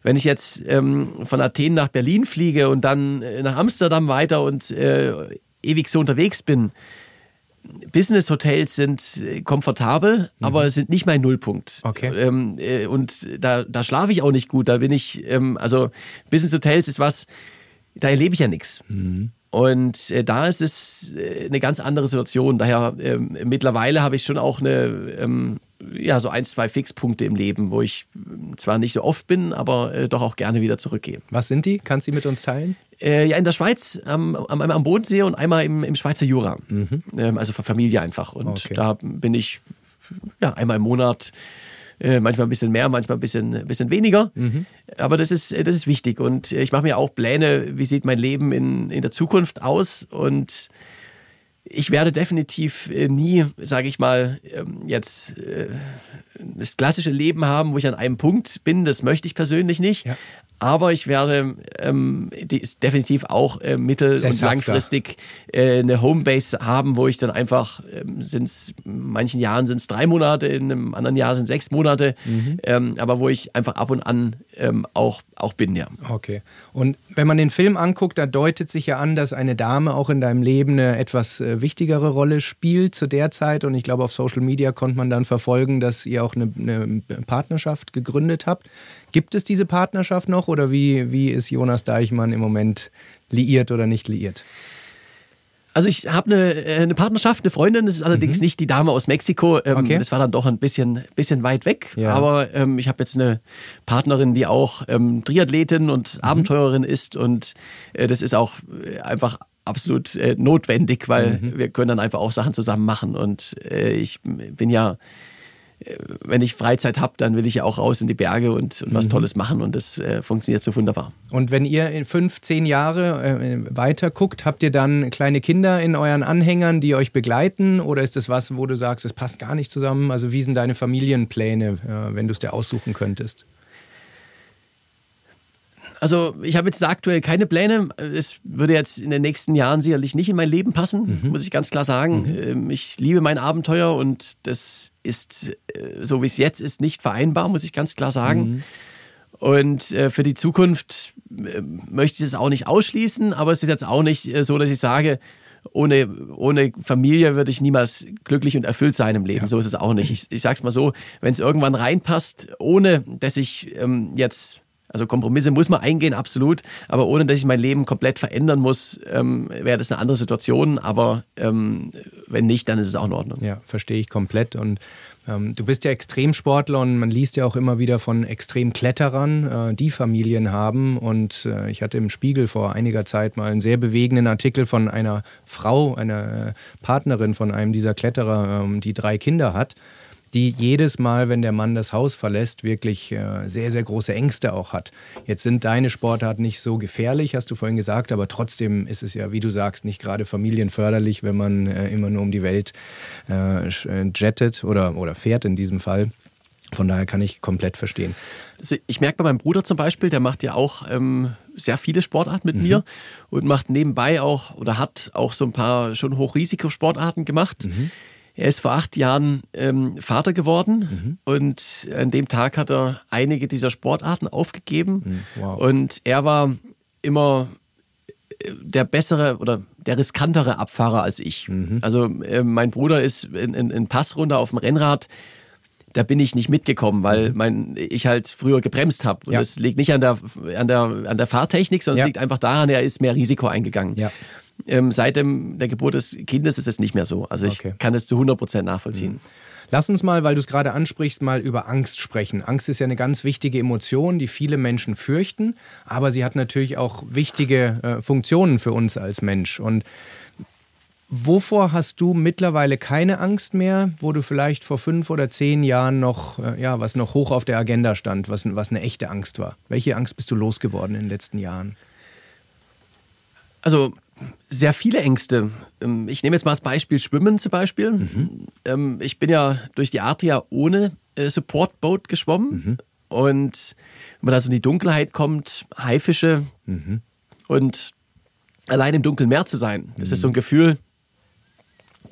wenn ich jetzt ähm, von Athen nach Berlin fliege und dann äh, nach Amsterdam weiter und äh, ewig so unterwegs bin, Business-Hotels sind äh, komfortabel, mhm. aber sind nicht mein Nullpunkt. Okay. Ähm, äh, und da, da schlafe ich auch nicht gut. Da bin ich, ähm, also Business-Hotels ist was, da erlebe ich ja nichts. Mhm. Und äh, da ist es äh, eine ganz andere Situation. Daher ähm, mittlerweile habe ich schon auch eine, ähm, ja, so ein, zwei Fixpunkte im Leben, wo ich zwar nicht so oft bin, aber äh, doch auch gerne wieder zurückgehe. Was sind die? Kannst du die mit uns teilen? Äh, ja, in der Schweiz, ähm, einmal am Bodensee und einmal im, im Schweizer Jura. Mhm. Ähm, also für Familie einfach. Und okay. da bin ich ja, einmal im Monat äh, manchmal ein bisschen mehr, manchmal ein bisschen, bisschen weniger. Mhm. Aber das ist, das ist wichtig. Und ich mache mir auch Pläne, wie sieht mein Leben in, in der Zukunft aus. Und ich werde definitiv äh, nie, sage ich mal, ähm, jetzt äh, das klassische Leben haben, wo ich an einem Punkt bin. Das möchte ich persönlich nicht. Ja. Aber ich werde ähm, definitiv auch äh, mittel- und langfristig äh, eine Homebase haben, wo ich dann einfach, ähm, sind in manchen Jahren sind es drei Monate, in einem anderen Jahr sind es sechs Monate, mhm. ähm, aber wo ich einfach ab und an ähm, auch, auch bin, ja. Okay. Und wenn man den Film anguckt, da deutet sich ja an, dass eine Dame auch in deinem Leben eine etwas äh, wichtigere Rolle spielt zu der Zeit. Und ich glaube, auf Social Media konnte man dann verfolgen, dass ihr auch eine, eine Partnerschaft gegründet habt. Gibt es diese Partnerschaft noch oder wie, wie ist Jonas Deichmann im Moment liiert oder nicht liiert? Also ich habe eine, äh, eine Partnerschaft, eine Freundin, das ist allerdings mhm. nicht die Dame aus Mexiko. Ähm, okay. Das war dann doch ein bisschen, bisschen weit weg. Ja. Aber ähm, ich habe jetzt eine Partnerin, die auch ähm, Triathletin und mhm. Abenteurerin ist. Und äh, das ist auch äh, einfach absolut äh, notwendig, weil mhm. wir können dann einfach auch Sachen zusammen machen. Und äh, ich bin ja wenn ich Freizeit habe, dann will ich ja auch raus in die Berge und, und was mhm. Tolles machen und das äh, funktioniert so wunderbar. Und wenn ihr in fünf, zehn Jahre äh, weiter guckt, habt ihr dann kleine Kinder in euren Anhängern, die euch begleiten oder ist das was, wo du sagst, es passt gar nicht zusammen? Also wie sind deine Familienpläne, äh, wenn du es dir aussuchen könntest? Also ich habe jetzt aktuell keine Pläne. Es würde jetzt in den nächsten Jahren sicherlich nicht in mein Leben passen, mhm. muss ich ganz klar sagen. Mhm. Ähm, ich liebe mein Abenteuer und das ist, äh, so wie es jetzt ist, nicht vereinbar, muss ich ganz klar sagen. Mhm. Und äh, für die Zukunft äh, möchte ich es auch nicht ausschließen, aber es ist jetzt auch nicht so, dass ich sage, ohne, ohne Familie würde ich niemals glücklich und erfüllt sein im Leben. Ja. So ist es auch nicht. Ich, ich sage es mal so, wenn es irgendwann reinpasst, ohne dass ich ähm, jetzt also Kompromisse muss man eingehen, absolut. Aber ohne dass ich mein Leben komplett verändern muss, ähm, wäre das eine andere Situation. Aber ähm, wenn nicht, dann ist es auch in Ordnung. Ja, verstehe ich komplett. Und ähm, du bist ja Extremsportler und man liest ja auch immer wieder von Extremkletterern, äh, die Familien haben. Und äh, ich hatte im Spiegel vor einiger Zeit mal einen sehr bewegenden Artikel von einer Frau, einer äh, Partnerin von einem dieser Kletterer, ähm, die drei Kinder hat die jedes Mal, wenn der Mann das Haus verlässt, wirklich äh, sehr, sehr große Ängste auch hat. Jetzt sind deine Sportarten nicht so gefährlich, hast du vorhin gesagt, aber trotzdem ist es ja, wie du sagst, nicht gerade familienförderlich, wenn man äh, immer nur um die Welt äh, jettet oder, oder fährt in diesem Fall. Von daher kann ich komplett verstehen. Also ich merke bei meinem Bruder zum Beispiel, der macht ja auch ähm, sehr viele Sportarten mit mhm. mir und macht nebenbei auch oder hat auch so ein paar schon Hochrisikosportarten gemacht. Mhm er ist vor acht Jahren ähm, Vater geworden mhm. und an dem Tag hat er einige dieser Sportarten aufgegeben. Mhm. Wow. Und er war immer äh, der bessere oder der riskantere Abfahrer als ich. Mhm. Also äh, mein Bruder ist in, in, in Passrunde auf dem Rennrad da bin ich nicht mitgekommen, weil mhm. mein, ich halt früher gebremst habe. Und ja. das liegt nicht an der, an, der, an der Fahrtechnik, sondern ja. es liegt einfach daran, er ist mehr Risiko eingegangen. Ja. Ähm, seit dem, der Geburt des Kindes ist es nicht mehr so. Also ich okay. kann es zu 100 Prozent nachvollziehen. Mhm. Lass uns mal, weil du es gerade ansprichst, mal über Angst sprechen. Angst ist ja eine ganz wichtige Emotion, die viele Menschen fürchten, aber sie hat natürlich auch wichtige äh, Funktionen für uns als Mensch. Und Wovor hast du mittlerweile keine Angst mehr, wo du vielleicht vor fünf oder zehn Jahren noch, äh, ja, was noch hoch auf der Agenda stand, was, was eine echte Angst war? Welche Angst bist du losgeworden in den letzten Jahren? Also sehr viele Ängste. Ähm, ich nehme jetzt mal das Beispiel Schwimmen zum Beispiel. Mhm. Ähm, ich bin ja durch die Adria ohne äh, Supportboot geschwommen mhm. und wenn man da so in die Dunkelheit kommt, Haifische mhm. und allein im dunklen Meer zu sein, das ist so ein mhm. Gefühl,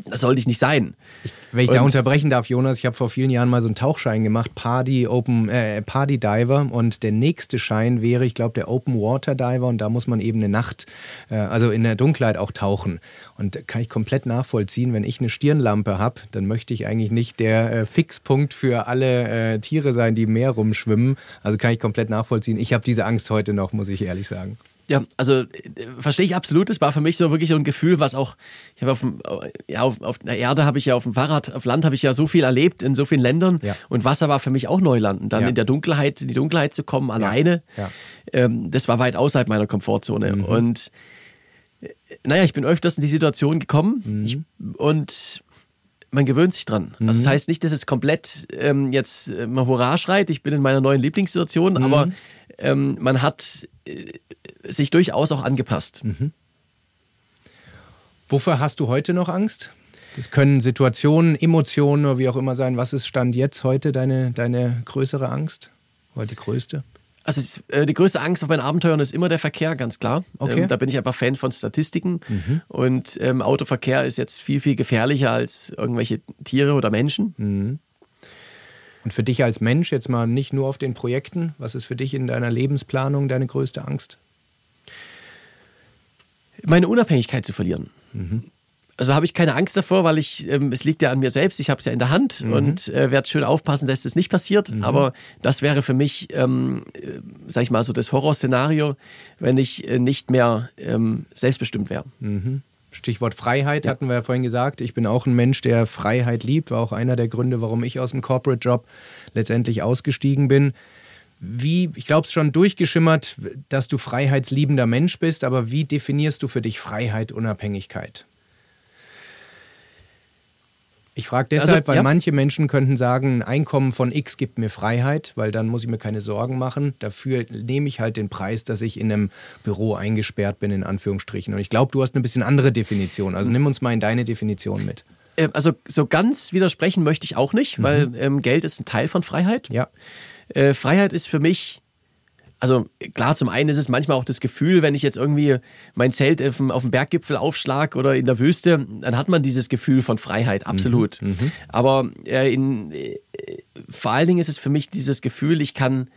das sollte ich nicht sein. Ich, wenn ich und da unterbrechen darf, Jonas, ich habe vor vielen Jahren mal so einen Tauchschein gemacht, Party Open äh, Party Diver und der nächste Schein wäre, ich glaube, der Open Water Diver und da muss man eben eine Nacht, äh, also in der Dunkelheit auch tauchen. Und kann ich komplett nachvollziehen, wenn ich eine Stirnlampe habe, dann möchte ich eigentlich nicht der äh, Fixpunkt für alle äh, Tiere sein, die im Meer rumschwimmen. Also kann ich komplett nachvollziehen. Ich habe diese Angst heute noch, muss ich ehrlich sagen. Ja, also äh, verstehe ich absolut. Es war für mich so wirklich so ein Gefühl, was auch, ich habe auf, ja, auf, auf der Erde habe ich ja auf dem Fahrrad, auf Land habe ich ja so viel erlebt in so vielen Ländern ja. und Wasser war für mich auch Neuland. Und dann ja. in der Dunkelheit, in die Dunkelheit zu kommen, alleine. Ähm, das war weit außerhalb meiner Komfortzone. Mhm. Und äh, naja, ich bin öfters in die Situation gekommen mhm. ich, und man gewöhnt sich dran. Mhm. Also das heißt nicht, dass es komplett ähm, jetzt äh, mal Hurra schreit, ich bin in meiner neuen Lieblingssituation, mhm. aber ähm, man hat äh, sich durchaus auch angepasst. Mhm. Wofür hast du heute noch Angst? Das können Situationen, Emotionen oder wie auch immer sein. Was ist Stand jetzt heute deine, deine größere Angst? Oder die größte? Also äh, die größte Angst auf meinen Abenteuern ist immer der Verkehr, ganz klar. Okay. Ähm, da bin ich einfach Fan von Statistiken. Mhm. Und ähm, Autoverkehr ist jetzt viel, viel gefährlicher als irgendwelche Tiere oder Menschen. Mhm. Und für dich als Mensch, jetzt mal nicht nur auf den Projekten, was ist für dich in deiner Lebensplanung deine größte Angst? Meine Unabhängigkeit zu verlieren. Mhm. Also habe ich keine Angst davor, weil ich, ähm, es liegt ja an mir selbst, ich habe es ja in der Hand mhm. und äh, werde schön aufpassen, dass das nicht passiert. Mhm. Aber das wäre für mich, ähm, äh, sag ich mal, so das Horrorszenario, wenn ich äh, nicht mehr ähm, selbstbestimmt wäre. Mhm. Stichwort Freiheit ja. hatten wir ja vorhin gesagt. Ich bin auch ein Mensch, der Freiheit liebt. War auch einer der Gründe, warum ich aus dem Corporate Job letztendlich ausgestiegen bin. Wie, ich glaube es schon durchgeschimmert, dass du freiheitsliebender Mensch bist, aber wie definierst du für dich Freiheit, Unabhängigkeit? Ich frage deshalb, also, weil ja. manche Menschen könnten sagen, ein Einkommen von X gibt mir Freiheit, weil dann muss ich mir keine Sorgen machen. Dafür nehme ich halt den Preis, dass ich in einem Büro eingesperrt bin, in Anführungsstrichen. Und ich glaube, du hast eine bisschen andere Definition. Also nimm uns mal in deine Definition mit. Ähm, also so ganz widersprechen möchte ich auch nicht, weil mhm. ähm, Geld ist ein Teil von Freiheit. Ja. Äh, Freiheit ist für mich also klar, zum einen ist es manchmal auch das Gefühl, wenn ich jetzt irgendwie mein Zelt auf dem, auf dem Berggipfel aufschlag oder in der Wüste, dann hat man dieses Gefühl von Freiheit, mhm, absolut. Mhm, Aber äh, in, äh, vor allen Dingen ist es für mich dieses Gefühl, ich kann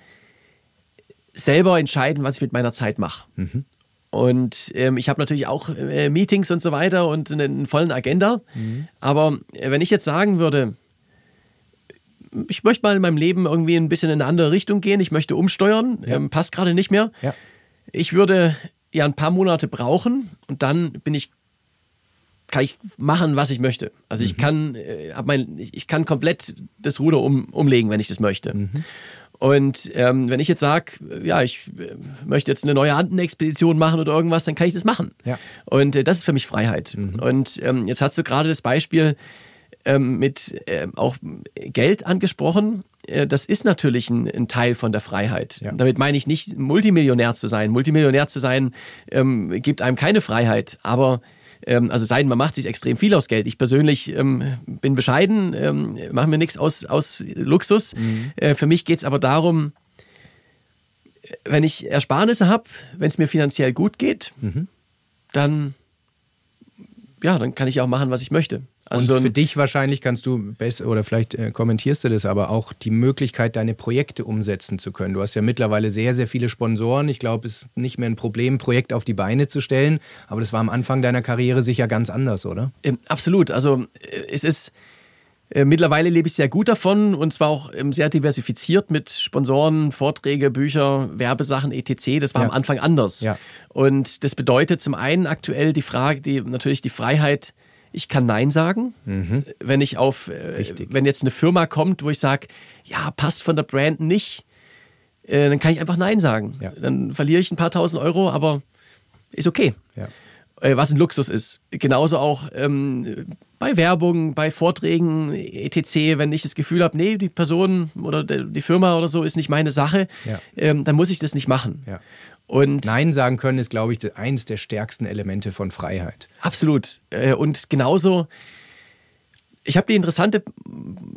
selber entscheiden, was ich mit meiner Zeit mache. Mhm. Und ähm, ich habe natürlich auch äh, Meetings und so weiter und einen, einen vollen Agenda. Mhm. Aber äh, wenn ich jetzt sagen würde, ich möchte mal in meinem Leben irgendwie ein bisschen in eine andere Richtung gehen, ich möchte umsteuern, ja. ähm, passt gerade nicht mehr. Ja. Ich würde ja ein paar Monate brauchen und dann bin ich kann ich machen, was ich möchte. Also ich mhm. kann, äh, mein, ich kann komplett das Ruder um, umlegen, wenn ich das möchte. Mhm. Und ähm, wenn ich jetzt sage, ja, ich äh, möchte jetzt eine neue Andenexpedition machen oder irgendwas, dann kann ich das machen. Ja. Und äh, das ist für mich Freiheit. Mhm. Und ähm, jetzt hast du gerade das Beispiel, ähm, mit äh, auch Geld angesprochen. Äh, das ist natürlich ein, ein, Teil von der Freiheit. Ja. Damit meine ich nicht, Multimillionär zu sein. Multimillionär zu sein ähm, gibt einem keine Freiheit, aber ähm, also sei denn, man macht sich extrem viel aus Geld. Ich persönlich ähm, bin bescheiden, ähm, mache mir nichts aus, aus Luxus. Mhm. Äh, für mich geht es aber darum, wenn ich Ersparnisse habe, wenn es mir finanziell gut geht, mhm. dann ja, dann kann ich auch machen, was ich möchte. Also und für dich wahrscheinlich kannst du besser, oder vielleicht äh, kommentierst du das, aber auch die Möglichkeit, deine Projekte umsetzen zu können. Du hast ja mittlerweile sehr, sehr viele Sponsoren. Ich glaube, es ist nicht mehr ein Problem, ein Projekt auf die Beine zu stellen. Aber das war am Anfang deiner Karriere sicher ganz anders, oder? Ähm, absolut. Also äh, es ist Äh, mittlerweile lebe ich sehr gut davon und zwar auch ähm, sehr diversifiziert mit Sponsoren, Vorträge, Bücher, Werbesachen, etc. Das war ja. am Anfang anders. Ja. Und das bedeutet zum einen aktuell die Frage, die natürlich die Freiheit, ich kann Nein sagen. Mhm. Wenn ich auf, äh, wenn jetzt eine Firma kommt, wo ich sage, ja, passt von der Brand nicht, äh, dann kann ich einfach Nein sagen. Ja. Dann verliere ich ein paar tausend Euro, aber ist okay. Ja. Äh, was ein Luxus ist. Genauso auch ähm, bei Werbung, bei Vorträgen, etc., wenn ich das Gefühl habe, nee, die Person oder die Firma oder so ist nicht meine Sache, ja. ähm, dann muss ich das nicht machen. Und Nein sagen können ist, glaube ich, eines der stärksten Elemente von Freiheit. Absolut. Äh, und genauso ich habe die interessante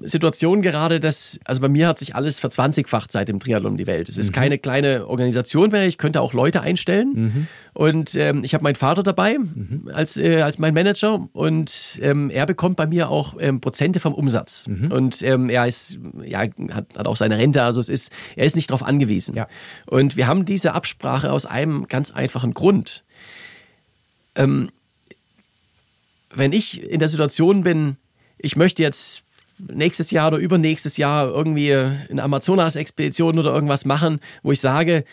Situation gerade, dass, also bei mir hat sich alles verzwanzigfacht seit dem Triathlon die Welt. Es ist mhm. keine kleine Organisation mehr, ich könnte auch Leute einstellen. Mhm. Und ähm, ich habe meinen Vater dabei mhm. als, äh, als mein Manager und ähm, er bekommt bei mir auch ähm, Prozente vom Umsatz. Mhm. Und ähm, er ist, ja, hat, hat auch seine Rente, also es ist, er ist nicht darauf angewiesen. Ja. Und wir haben diese Absprache aus einem ganz einfachen Grund. Ähm, wenn ich in der Situation bin, ich möchte jetzt nächstes Jahr oder übernächstes Jahr irgendwie eine Amazonas-Expedition oder irgendwas machen, wo ich sage,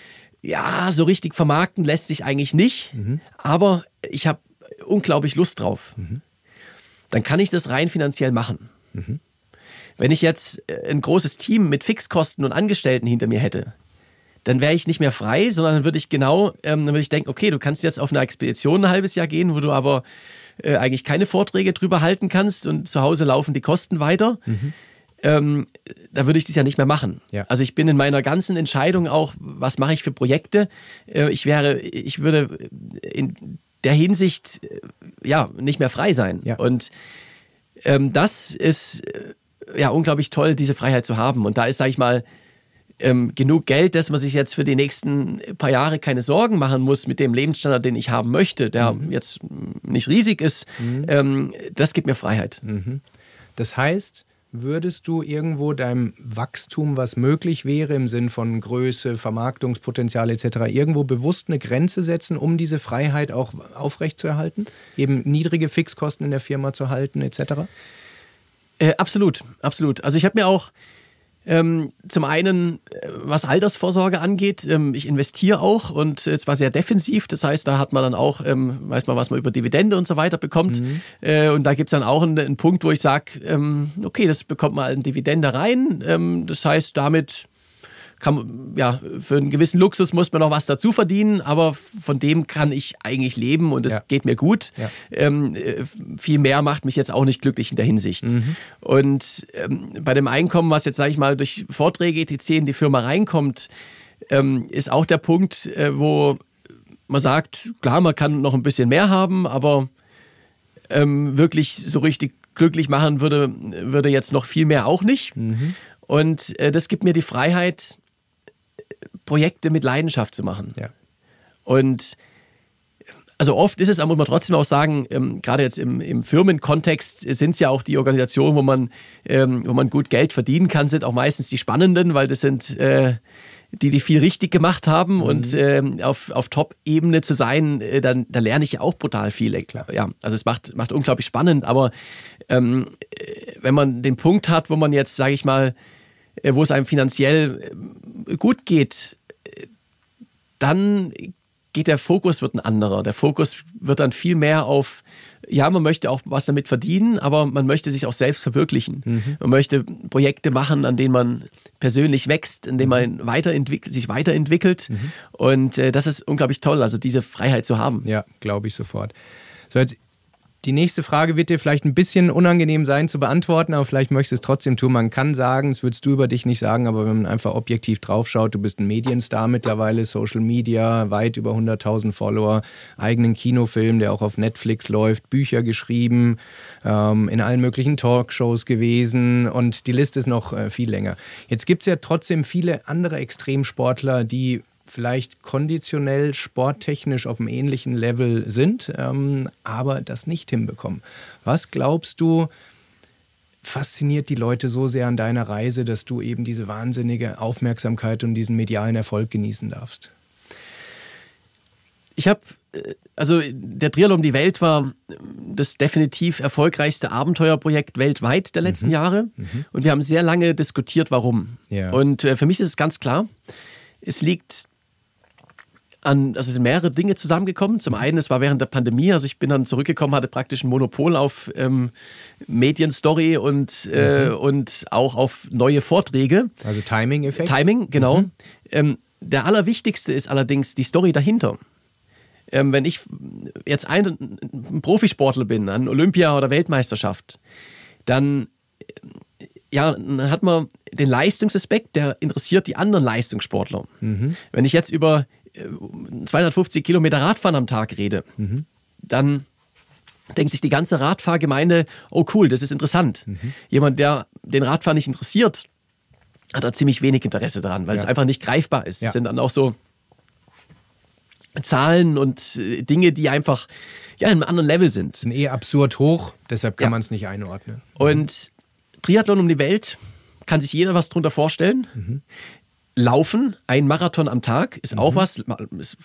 ja, so richtig vermarkten lässt sich eigentlich nicht, mhm. aber ich habe unglaublich Lust drauf. Mhm. Dann kann ich das rein finanziell machen. Mhm. Wenn ich jetzt äh, ein großes Team mit Fixkosten und Angestellten hinter mir hätte, dann wäre ich nicht mehr frei, sondern dann würde ich genau, ähm, dann würde ich denken, okay, du kannst jetzt auf eine Expedition ein halbes Jahr gehen, wo du aber äh, eigentlich keine Vorträge drüber halten kannst und zu Hause laufen die Kosten weiter. Mhm. Ähm, da würde ich das ja nicht mehr machen. Ja. Also ich bin in meiner ganzen Entscheidung auch, was mache ich für Projekte. Äh, ich wäre, ich würde in der Hinsicht äh, ja nicht mehr frei sein. Ja. Und ähm, das ist äh, ja unglaublich toll, diese Freiheit zu haben. Und da ist, sage ich mal, ähm, genug Geld, dass man sich jetzt für die nächsten paar Jahre keine Sorgen machen muss mit dem Lebensstandard, den ich haben möchte, der mhm. jetzt nicht riesig ist. Mhm. Ähm, das gibt mir Freiheit. Mhm. Das heißt, würdest du irgendwo deinem Wachstum, was möglich wäre im Sinn von Größe, Vermarktungspotenzial etc., irgendwo bewusst eine Grenze setzen, um diese Freiheit auch aufrechtzuerhalten? Eben niedrige Fixkosten in der Firma zu halten etc.? Äh, absolut, absolut. Also ich habe mir auch ähm, zum einen, äh, was Altersvorsorge angeht, ähm, ich investiere auch und äh, zwar sehr defensiv. Das heißt, da hat man dann auch, ähm, weiß man, was man über Dividende und so weiter bekommt. Mhm. Äh, und da gibt es dann auch einen, einen, Punkt, wo ich sage, ähm, okay, das bekommt man in Dividende rein. Ähm, das heißt, damit kann, ja, für einen gewissen Luxus muss man noch was dazu verdienen, aber von dem kann ich eigentlich leben und es ja. geht mir gut. Ja. Ähm, äh, viel mehr macht mich jetzt auch nicht glücklich in der Hinsicht. Mhm. Und ähm, bei dem Einkommen, was jetzt, sage ich mal, durch Vorträge etc. in die Firma reinkommt, ähm, ist auch der Punkt, äh, wo man sagt, klar, man kann noch ein bisschen mehr haben, aber ähm, wirklich so richtig glücklich machen würde, würde jetzt noch viel mehr auch nicht. Mhm. Und äh, das gibt mir die Freiheit, Projekte mit Leidenschaft zu machen. Ja. Und also oft ist es, muss man trotzdem auch sagen, ähm, gerade jetzt im, im Firmenkontext sind es ja auch die Organisationen, wo man, ähm, wo man gut Geld verdienen kann, sind auch meistens die spannenden, weil das sind äh, die, die viel richtig gemacht haben mhm. und ähm, auf, auf Top-Ebene zu sein, äh, dann da lerne ich ja auch brutal viel. Klar. Ja, also es macht, macht unglaublich spannend, aber ähm, äh, wenn man den Punkt hat, wo man jetzt, sage ich mal, wo es einem finanziell äh, gut geht, dann geht der Fokus wird ein anderer. Der Fokus wird dann viel mehr auf, ja, man möchte auch was damit verdienen, aber man möchte sich auch selbst verwirklichen. Mhm. Man möchte Projekte machen, an denen man persönlich wächst, in denen man mhm. weiterentwickelt, sich weiterentwickelt. Mhm. Und äh, das ist unglaublich toll, also diese Freiheit zu haben. Ja, glaube ich sofort. So, jetzt die nächste Frage wird dir vielleicht ein bisschen unangenehm sein zu beantworten, aber vielleicht möchtest du es trotzdem tun. Man kann sagen, das würdest du über dich nicht sagen, aber wenn man einfach objektiv draufschaut, du bist ein Medienstar mittlerweile, Social Media, weit über 100.000 Follower, eigenen Kinofilm, der auch auf Netflix läuft, Bücher geschrieben, ähm, in allen möglichen Talkshows gewesen und die Liste ist noch äh, viel länger. Jetzt gibt es ja trotzdem viele andere Extremsportler, die vielleicht konditionell, sporttechnisch auf einem ähnlichen Level sind, ähm, aber das nicht hinbekommen. Was glaubst du, fasziniert die Leute so sehr an deiner Reise, dass du eben diese wahnsinnige Aufmerksamkeit und diesen medialen Erfolg genießen darfst? Ich habe äh, also der Triathlon um die Welt war das definitiv erfolgreichste Abenteuerprojekt weltweit der letzten mhm. Jahre. Mhm. Und wir haben sehr lange diskutiert, warum. Ja. Und äh, für mich ist es ganz klar, es liegt an, also sind mehrere Dinge zusammengekommen. Zum einen, es war während der Pandemie, also ich bin dann zurückgekommen, hatte praktisch ein Monopol auf ähm, Medienstory und, äh, mhm. und auch auf neue Vorträge. Also Timing-Effekt. Timing, genau. Mhm. Ähm, der allerwichtigste ist allerdings die Story dahinter. Ähm, wenn ich jetzt ein, ein Profisportler bin, an Olympia oder Weltmeisterschaft, dann ja, dann hat man den Leistungsaspekt, der interessiert die anderen Leistungssportler. Mhm. Wenn ich jetzt über 250 Kilometer Radfahren am Tag rede, mhm. dann denkt sich die ganze Radfahrgemeinde, oh cool, das ist interessant. Mhm. Jemand, der den Radfahren nicht interessiert, hat da ziemlich wenig Interesse daran, weil ja. es einfach nicht greifbar ist. Ja. Das sind dann auch so Zahlen und äh, Dinge, die einfach ja, in einem anderen Level sind. Sind eh absurd hoch, deshalb kann ja. man es nicht einordnen. Und Triathlon um die Welt kann sich jeder was drunter vorstellen. Mhm. Laufen, ein Marathon am Tag, ist mhm. auch was, ist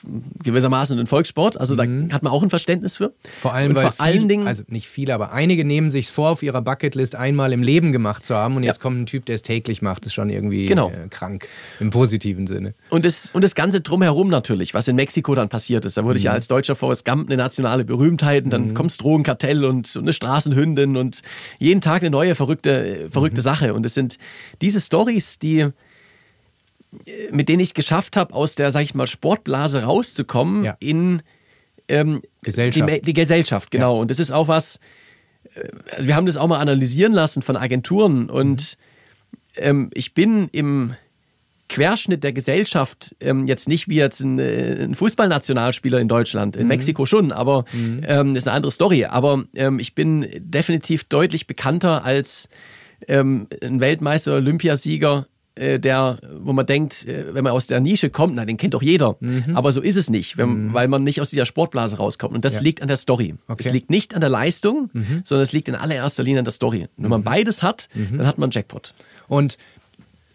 gewissermaßen ein Volkssport, also mhm. da hat man auch ein Verständnis für. Vor allem, und weil vor viel, allen Dingen, also nicht viele, aber einige nehmen sich vor, auf ihrer Bucketlist einmal im Leben gemacht zu haben und ja. jetzt kommt ein Typ, der es täglich macht, ist schon irgendwie genau. äh, krank, im positiven Sinne. Und das, und das Ganze drumherum natürlich, was in Mexiko dann passiert ist, da wurde mhm. ich ja als deutscher Forrest Gump eine nationale Berühmtheit und dann mhm. kommt das Drogenkartell und, und eine Straßenhündin und jeden Tag eine neue verrückte, verrückte mhm. Sache und es sind diese Stories, die mit denen ich geschafft habe, aus der, sag ich mal, Sportblase rauszukommen ja. in ähm, Gesellschaft. Die, die, Gesellschaft, genau. Ja. Und das ist auch was, äh, also wir haben das auch mal analysieren lassen von Agenturen und mhm. ähm, ich bin im Querschnitt der Gesellschaft ähm, jetzt nicht wie jetzt ein, äh, ein Fußballnationalspieler in Deutschland, in mhm. Mexiko schon, aber mhm. ähm, ist eine andere Story. Aber ähm, ich bin definitiv deutlich bekannter als ähm, ein Weltmeister, Olympiasieger der, wo man denkt, äh, wenn man aus der Nische kommt, na, den kennt doch jeder. Mhm. Aber so ist es nicht, wenn, mhm. weil man nicht aus dieser Sportblase rauskommt. Und das ja. liegt an der Story. Okay. Es liegt nicht an der Leistung, mhm. sondern es liegt in allererster Linie an der Story. Und wenn man mhm. beides hat, mhm. dann hat man einen Jackpot. Und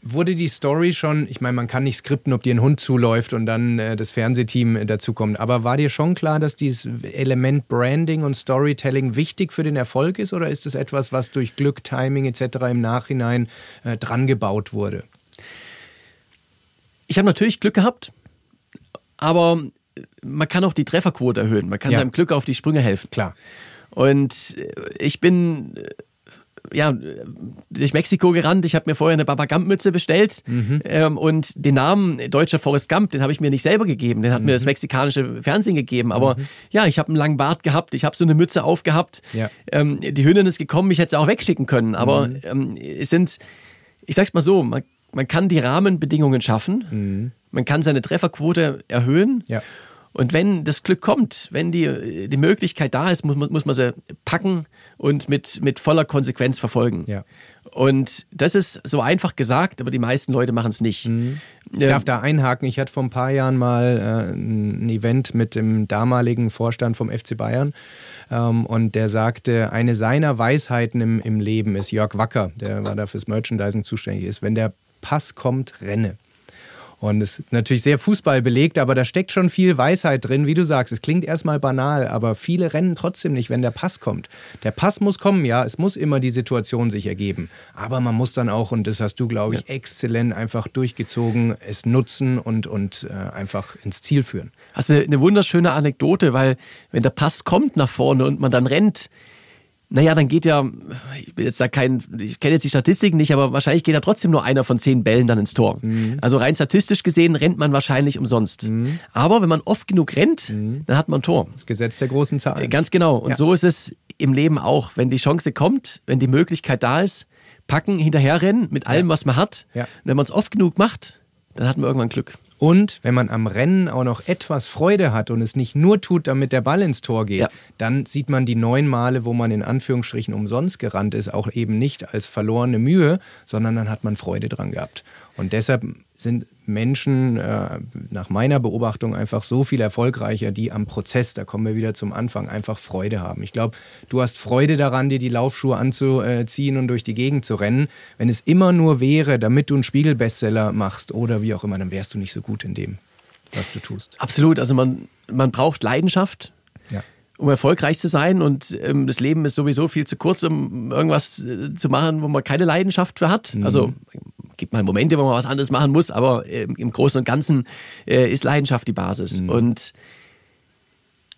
Wurde die Story schon, ich meine, man kann nicht skripten, ob dir ein Hund zuläuft und dann äh, das Fernsehteam äh, dazukommt, aber war dir schon klar, dass dieses Element Branding und Storytelling wichtig für den Erfolg ist oder ist es etwas, was durch Glück, Timing etc. im Nachhinein äh, dran gebaut wurde? Ich habe natürlich Glück gehabt, aber man kann auch die Trefferquote erhöhen. Man kann ja. seinem Glück auf die Sprünge helfen. Klar. Und ich bin ja, durch Mexiko gerannt. Ich habe mir vorher eine Baba Gump-Mütze bestellt mhm. ähm, und den Namen Deutscher Forrest Gump, den habe ich mir nicht selber gegeben. Den hat mhm. mir das mexikanische Fernsehen gegeben. Aber mhm. ja, ich habe einen langen Bart gehabt, ich habe so eine Mütze aufgehabt. Ja. Ähm, die Hündin ist gekommen, ich hätte sie auch wegschicken können. Aber mhm. ähm, es sind, ich sag's mal so, man, man kann die Rahmenbedingungen schaffen, mhm. man kann seine Trefferquote erhöhen. Ja. Und wenn das Glück kommt, wenn die, die Möglichkeit da ist, muss, muss man sie packen und mit, mit voller Konsequenz verfolgen. Ja. Und das ist so einfach gesagt, aber die meisten Leute machen es nicht. Mhm. Ich darf da einhaken. Ich hatte vor ein paar Jahren mal äh, ein Event mit dem damaligen Vorstand vom FC Bayern. Ähm, und der sagte, eine seiner Weisheiten im, im Leben ist Jörg Wacker, der war da fürs Merchandising zuständig ist. Wenn der Pass kommt, renne. Und es ist natürlich sehr Fußball belegt, aber da steckt schon viel Weisheit drin, wie du sagst. Es klingt erstmal banal, aber viele rennen trotzdem nicht, wenn der Pass kommt. Der Pass muss kommen, ja, es muss immer die Situation sich ergeben. Aber man muss dann auch, und das hast du, glaube ich, ja. exzellent einfach durchgezogen, es nutzen und, und äh, einfach ins Ziel führen. Hast du eine wunderschöne Anekdote, weil wenn der Pass kommt nach vorne und man dann rennt, naja, dann geht ja, ich bin jetzt da kein, ich kenne jetzt die Statistiken nicht, aber wahrscheinlich geht ja trotzdem nur einer von zehn Bällen dann ins Tor. Mhm. Also rein statistisch gesehen rennt man wahrscheinlich umsonst. Mhm. Aber wenn man oft genug rennt, mhm. dann hat man ein Tor. Das Gesetz der großen Zahl. Ganz genau. Und ja. so ist es im Leben auch. Wenn die Chance kommt, wenn die Möglichkeit da ist, packen, hinterherrennen mit allem, ja. was man hat. Ja. Und wenn man es oft genug macht, dann hat man irgendwann Glück. Und wenn man am Rennen auch noch etwas Freude hat und es nicht nur tut, damit der Ball ins Tor geht, ja. dann sieht man die neun Male, wo man in Anführungsstrichen umsonst gerannt ist, auch eben nicht als verlorene Mühe, sondern dann hat man Freude dran gehabt. Und deshalb sind Menschen äh, nach meiner Beobachtung einfach so viel erfolgreicher, die am Prozess, da kommen wir wieder zum Anfang, einfach Freude haben. Ich glaube, du hast Freude daran, dir die Laufschuhe anzuziehen und durch die Gegend zu rennen. Wenn es immer nur wäre, damit du einen Spiegelbestseller machst oder wie auch immer, dann wärst du nicht so gut in dem. was du tust. Absolut. Also man, man braucht Leidenschaft. Ja. Um erfolgreich zu sein und ähm, das Leben ist sowieso viel zu kurz, um irgendwas äh, zu machen, wo man keine Leidenschaft für hat. Mhm. Also gibt mal Momente, wo man was anderes machen muss, aber äh, im Großen und Ganzen äh, ist Leidenschaft die Basis. Mhm. Und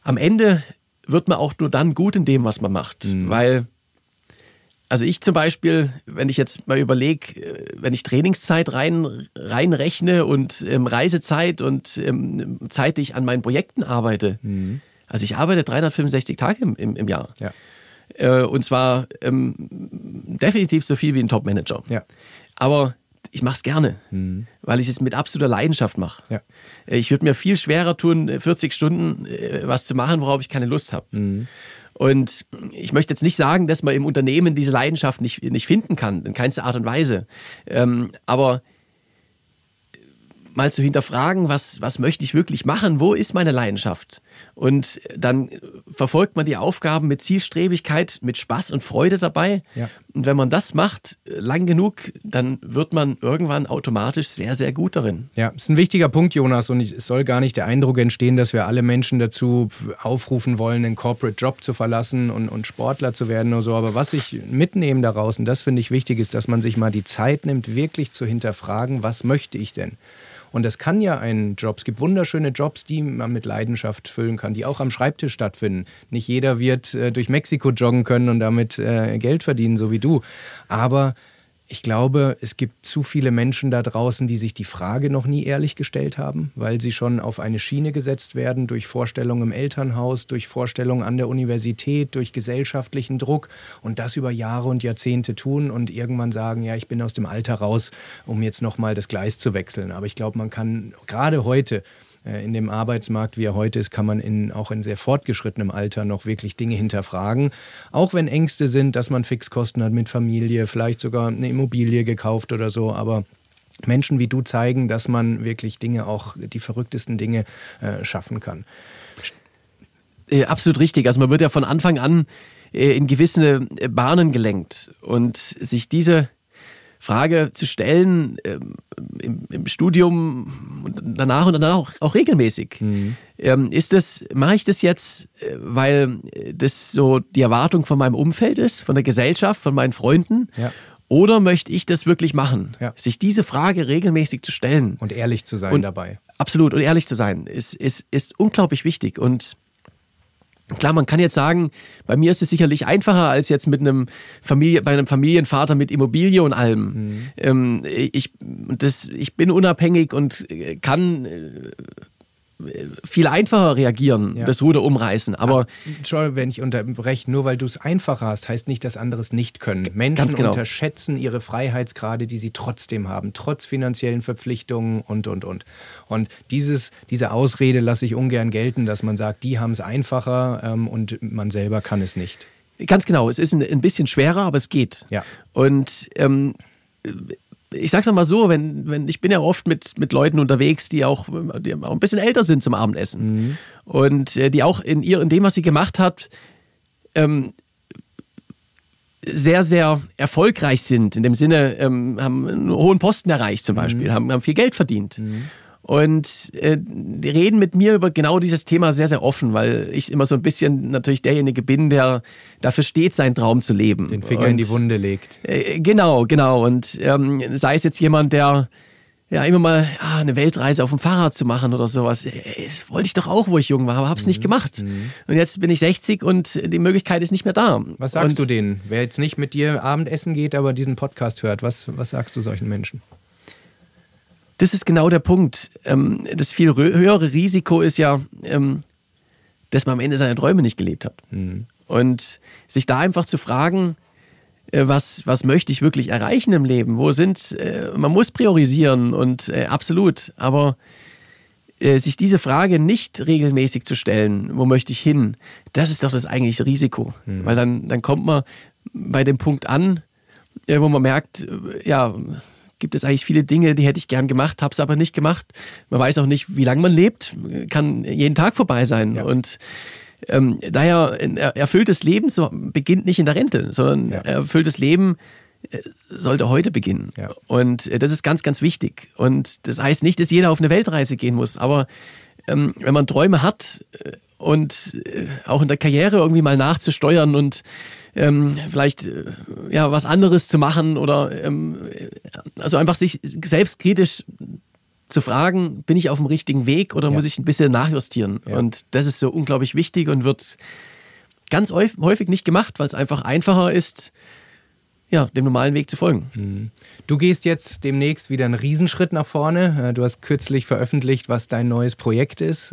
am Ende wird man auch nur dann gut in dem, was man macht, mhm. weil also ich zum Beispiel, wenn ich jetzt mal überlege, äh, wenn ich Trainingszeit rein, reinrechne und ähm, Reisezeit und ähm, Zeit, die ich an meinen Projekten arbeite, mhm. also ich arbeite 365 Tage im, im, im Jahr. Ja. Äh, und zwar ähm, definitiv so viel wie ein Top-Manager. Ja. Aber ich mache es gerne, mhm. weil ich es mit absoluter Leidenschaft mache. Ja. Äh, ich würde mir viel schwerer tun, 40 äh, Stunden was zu machen, worauf ich keine Lust habe. Mhm. Und ich möchte jetzt nicht sagen, dass man im Unternehmen diese Leidenschaft nicht, nicht finden kann, in keinster Art und Weise. Ähm, aber mal zu hinterfragen, was, was möchte ich wirklich machen, wo ist meine Leidenschaft? Und dann verfolgt man die Aufgaben mit Zielstrebigkeit, mit Spaß und Freude dabei. Ja. Und wenn man das macht, lang genug, dann wird man irgendwann automatisch sehr, sehr gut darin. Ja, das ist ein wichtiger Punkt, Jonas. Und es soll gar nicht der Eindruck entstehen, dass wir alle Menschen dazu aufrufen wollen, einen Corporate Job zu verlassen und, und Sportler zu werden oder so. Aber was ich mitnehme daraus, und das finde ich wichtig, ist, dass man sich mal die Zeit nimmt, wirklich zu hinterfragen, was möchte ich denn? Und es kann ja ein Job, es gibt wunderschöne Jobs, die man mit Leidenschaft füllen kann, die auch am Schreibtisch stattfinden. Nicht jeder wird äh, durch Mexiko joggen können und damit äh, Geld verdienen, so wie du. Aber ich glaube, es gibt zu viele Menschen da draußen, die sich die Frage noch nie ehrlich gestellt haben, weil sie schon auf eine Schiene gesetzt werden durch Vorstellungen im Elternhaus, durch Vorstellungen an der Universität, durch gesellschaftlichen Druck und das über Jahre und Jahrzehnte tun und irgendwann sagen, ja, ich bin aus dem Alter raus, um jetzt nochmal das Gleis zu wechseln. Aber ich glaube, man kann gerade heute in dem Arbeitsmarkt, wie er heute ist, kann man in, auch in sehr fortgeschrittenem Alter noch wirklich Dinge hinterfragen. Auch wenn Ängste sind, dass man Fixkosten hat mit Familie, vielleicht sogar eine Immobilie gekauft oder so, aber Menschen wie du zeigen, dass man wirklich Dinge, auch die verrücktesten Dinge äh, schaffen kann. Äh, absolut richtig. Also man wird ja von Anfang an äh, in gewisse Bahnen gelenkt und sich diese Frage zu stellen ähm, im, im, Studium und danach und danach auch, auch regelmäßig. Mhm. Ähm, ist das, mache ich das jetzt, äh, weil das so die Erwartung von meinem Umfeld ist, von der Gesellschaft, von meinen Freunden? Ja. Oder möchte ich das wirklich machen? Ja. Sich diese Frage regelmäßig zu stellen. Und ehrlich zu sein und, dabei. Absolut. Und ehrlich zu sein ist, ist, ist unglaublich wichtig. Und Klar, man kann jetzt sagen, bei mir ist es sicherlich einfacher als jetzt mit einem Familie, bei einem Familienvater mit Immobilie und allem. Mhm. Ähm, ich, das, ich bin unabhängig und kann äh, viel einfacher reagieren, ja. das Ruder umreißen. Aber Entschuldigung, wenn ich unterbreche, nur weil du es einfacher hast, heißt nicht, dass andere es nicht können. Menschen genau. unterschätzen ihre Freiheitsgrade, die sie trotzdem haben, trotz finanziellen Verpflichtungen und, und, und. Und dieses, diese Ausrede lasse ich ungern gelten, dass man sagt, die haben es einfacher ähm, und man selber kann es nicht. Ganz genau, es ist ein, ein bisschen schwerer, aber es geht. Ja. Und ähm, ich sag's mal so, wenn, wenn, ich bin ja oft mit, mit Leuten unterwegs, die auch, die auch ein bisschen älter sind zum Abendessen. Mhm. Und äh, die auch in, ihr, in dem, was sie gemacht hat, ähm, sehr, sehr erfolgreich sind. In dem Sinne, ähm, haben einen hohen Posten erreicht zum. Beispiel, mhm. haben, haben viel Geld verdient. Mhm. Und äh, die reden mit mir über genau dieses Thema sehr, sehr offen, weil ich immer so ein bisschen natürlich derjenige bin, der dafür steht, seinen Traum zu leben. Den Finger und, in die Wunde legt. Äh, genau, genau. Und ähm, sei es jetzt jemand, der ja immer mal ah, eine Weltreise auf dem Fahrrad zu machen oder sowas. Äh, das wollte ich doch auch, wo ich jung war, aber hab's mhm. nicht gemacht. Mhm. Und jetzt bin ich 60 und die Möglichkeit ist nicht mehr da. Was sagst und, du denen? Wer jetzt nicht mit dir Abendessen geht, aber diesen Podcast hört, was, was sagst du solchen Menschen? Das ist genau der Punkt. Ähm, das viel höhere Risiko ist ja, ähm, dass man am Ende seine Träume nicht gelebt hat. Mhm. Und sich da einfach zu fragen, äh, was, was möchte ich wirklich erreichen im Leben? Wo sind, äh, man muss priorisieren und äh, absolut, aber sich diese Frage nicht regelmäßig zu stellen, wo möchte ich hin, das ist doch das eigentliche Risiko. Mhm. Weil dann, dann kommt man bei dem Punkt an, wo man merkt, ja, gibt es eigentlich viele Dinge, die hätte ich gern gemacht, habe es aber nicht gemacht. Man weiß auch nicht, wie lange man lebt, kann jeden Tag vorbei sein. Ja. Und ähm, daher ein erfülltes Leben beginnt nicht in der Rente, sondern ja. erfülltes Leben äh, sollte heute beginnen. Ja. Und äh, das ist ganz, ganz wichtig. Und das heißt nicht, dass jeder auf eine Weltreise gehen muss, aber ähm, wenn man Träume hat äh, und äh, auch in der Karriere irgendwie mal nachzusteuern und ähm, vielleicht äh, ja was anderes zu machen oder ähm, also einfach sich selbstkritisch zu fragen, bin ich auf dem richtigen Weg oder ja. muss ich ein bisschen nachjustieren? Ja. Und das ist so unglaublich wichtig und wird ganz häufig nicht gemacht, weil es einfach einfacher ist, ja, dem normalen Weg zu folgen. Mhm. Du gehst jetzt demnächst wieder einen Riesenschritt nach vorne. Äh, du hast kürzlich veröffentlicht, was dein neues Projekt ist.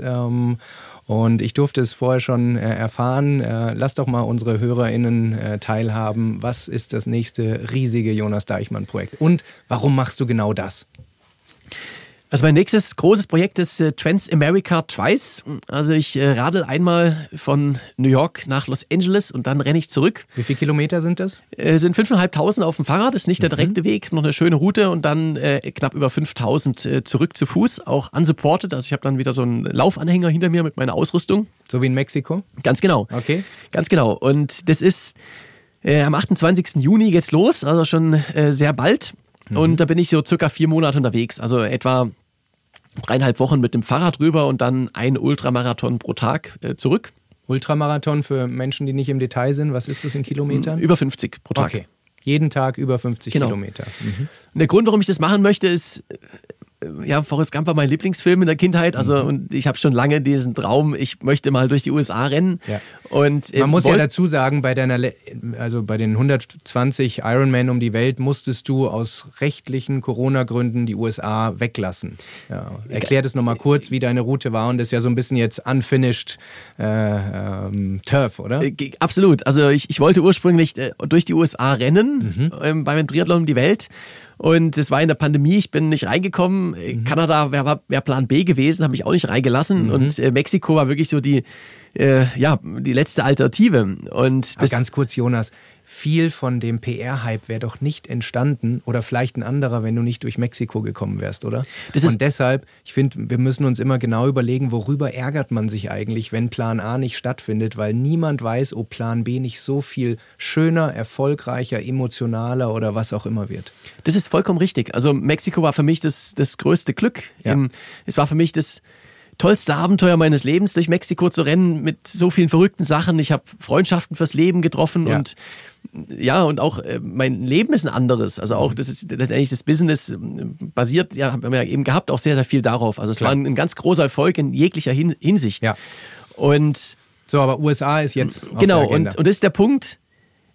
Und ich durfte es vorher schon äh, erfahren. Äh, lass doch mal unsere HörerInnen teilhaben. Was ist das nächste riesige Jonas Deichmann-Projekt? Und warum machst du genau das? Also mein nächstes großes Projekt ist äh, Transamerica Twice. Also ich äh, radel einmal von New York nach Los Angeles und dann renne ich zurück. Wie viele Kilometer sind das? Äh, sind 5.500 auf dem Fahrrad, ist nicht der mhm. direkte mhm. Weg, noch eine schöne Route und dann äh, knapp über 5.000 äh, zurück zu Fuß, auch unsupported. Also ich habe dann wieder so einen Laufanhänger hinter mir mit meiner Ausrüstung. So wie in Mexiko? Ganz genau. Okay. Ganz genau. Und das ist am 28. Juni geht's los, also schon sehr bald. Mhm. Und da bin ich so circa vier Monate unterwegs, also etwa dreieinhalb Wochen mit dem Fahrrad rüber und dann ein Ultramarathon pro Tag äh, zurück. Ultramarathon für Menschen, die nicht im Detail sind, was ist das in Kilometern? Über 50 pro Tag. Okay. Jeden Tag über 50 genau. Kilometer. Mhm. Der Grund, warum ich das machen möchte, ist, ja, Forrest Gump war mein Lieblingsfilm in der Kindheit. Also, mhm. und ich habe schon lange diesen Traum, ich möchte mal durch die USA rennen. Ja. Und, äh, Man muss ja dazu sagen, bei deiner, also bei den 120 Ironman um die Welt musstest du aus rechtlichen Corona-Gründen die USA weglassen. Ja. Erklär das nochmal kurz, wie deine Route war. Und das ist ja so ein bisschen jetzt unfinished äh, ähm, Turf, oder? Äh, absolut. Also ich, ich wollte ursprünglich äh, durch die USA rennen mhm. ähm, beim Triathlon um die Welt. Und es war in der Pandemie, ich bin nicht reingekommen. Mhm. Kanada wäre wär Plan B gewesen, habe ich auch nicht reingelassen. Mhm. Und äh, Mexiko war wirklich so die, äh, ja, die letzte Alternative. Und das ganz kurz, Jonas, viel von dem PR-Hype wäre doch nicht entstanden oder vielleicht ein anderer, wenn du nicht durch Mexiko gekommen wärst, oder? Und deshalb, ich finde, wir müssen uns immer genau überlegen, worüber ärgert man sich eigentlich, wenn Plan A nicht stattfindet, weil niemand weiß, ob Plan B nicht so viel schöner, erfolgreicher, emotionaler oder was auch immer wird. Das ist vollkommen richtig. Also Mexiko war für mich das, das größte Glück. Ja. Es war für mich das tollste Abenteuer meines Lebens, durch Mexiko zu rennen mit so vielen verrückten Sachen. Ich habe Freundschaften fürs Leben getroffen ja. und ja, und auch äh, mein Leben ist ein anderes. Also auch das ist letztendlich das Business äh, basiert, ja, haben wir ja eben gehabt, auch sehr, sehr viel darauf. Also es Klar. war ein, ein, ganz großer Erfolg in jeglicher Hin Hinsicht. Ja. Und so, aber USA ist jetzt. Genau, und, und das ist der Punkt.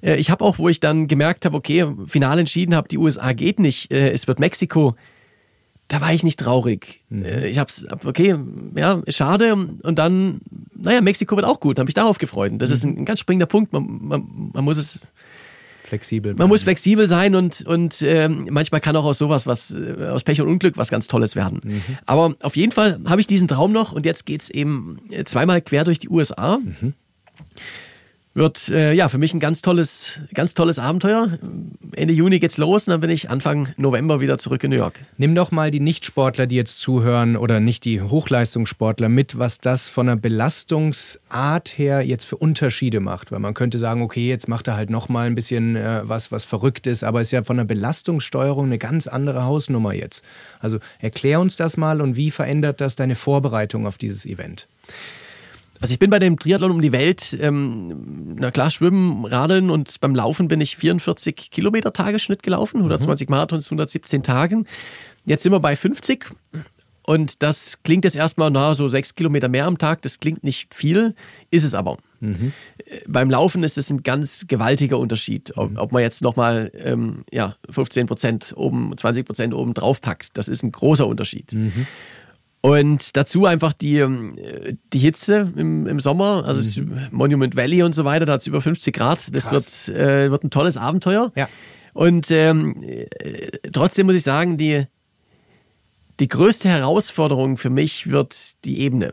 Äh, ich habe auch, wo ich dann gemerkt habe, okay, final entschieden habe, die USA geht nicht, äh, es wird Mexiko da war ich nicht traurig. Mhm. Äh, ich hab's, okay, ja, schade. Und dann, naja, Mexiko wird auch gut. Da habe ich darauf gefreut. Und das mhm. ist ein, ein, ganz springender Punkt. Man, man, man muss es flexibel. Bleiben. Man muss flexibel sein und, und ähm, manchmal kann auch aus sowas was, äh, aus Pech und Unglück was ganz Tolles werden. Mhm. Aber auf jeden Fall habe ich diesen Traum noch und jetzt geht es eben äh, zweimal quer durch die USA. Wird äh, ja für mich ein ganz tolles, ganz tolles Abenteuer. Ende Juni geht's los und dann bin ich Anfang November wieder zurück in New York. Nimm doch mal die Nichtsportler, die jetzt zuhören oder nicht die Hochleistungssportler mit, was das von der Belastungsart her jetzt für Unterschiede macht. Weil man könnte sagen, okay, jetzt macht er halt noch mal ein bisschen äh, was, was verrückt ist, aber es ist ja von der Belastungssteuerung eine ganz andere Hausnummer jetzt. Also erklär uns das mal und wie verändert das deine Vorbereitung auf dieses Event? Also ich bin bei dem Triathlon um die Welt, ähm, na klar, Schwimmen, Radeln und beim Laufen bin ich 44 Kilometer Tagesschnitt gelaufen, 120 mhm. Marathons, 117 Tagen. Jetzt sind wir bei 50 und das klingt jetzt erstmal, na, so sechs Kilometer mehr am Tag, das klingt nicht viel, ist es aber. Mhm. Äh, beim Laufen ist es ein ganz gewaltiger Unterschied, ob, mhm. ob man jetzt nochmal ähm, ja, 15 Prozent oben, 20 Prozent oben drauf packt. Das ist ein großer Unterschied. Mhm. Und dazu einfach die, ähm, die Hitze im, im Sommer, also mhm. Monument Valley und so weiter, da hat es über 50 Grad. Das wird, äh, wird ein tolles Abenteuer. Ja. Und ähm, äh, trotzdem muss ich sagen, die, die größte Herausforderung für mich wird die Ebene.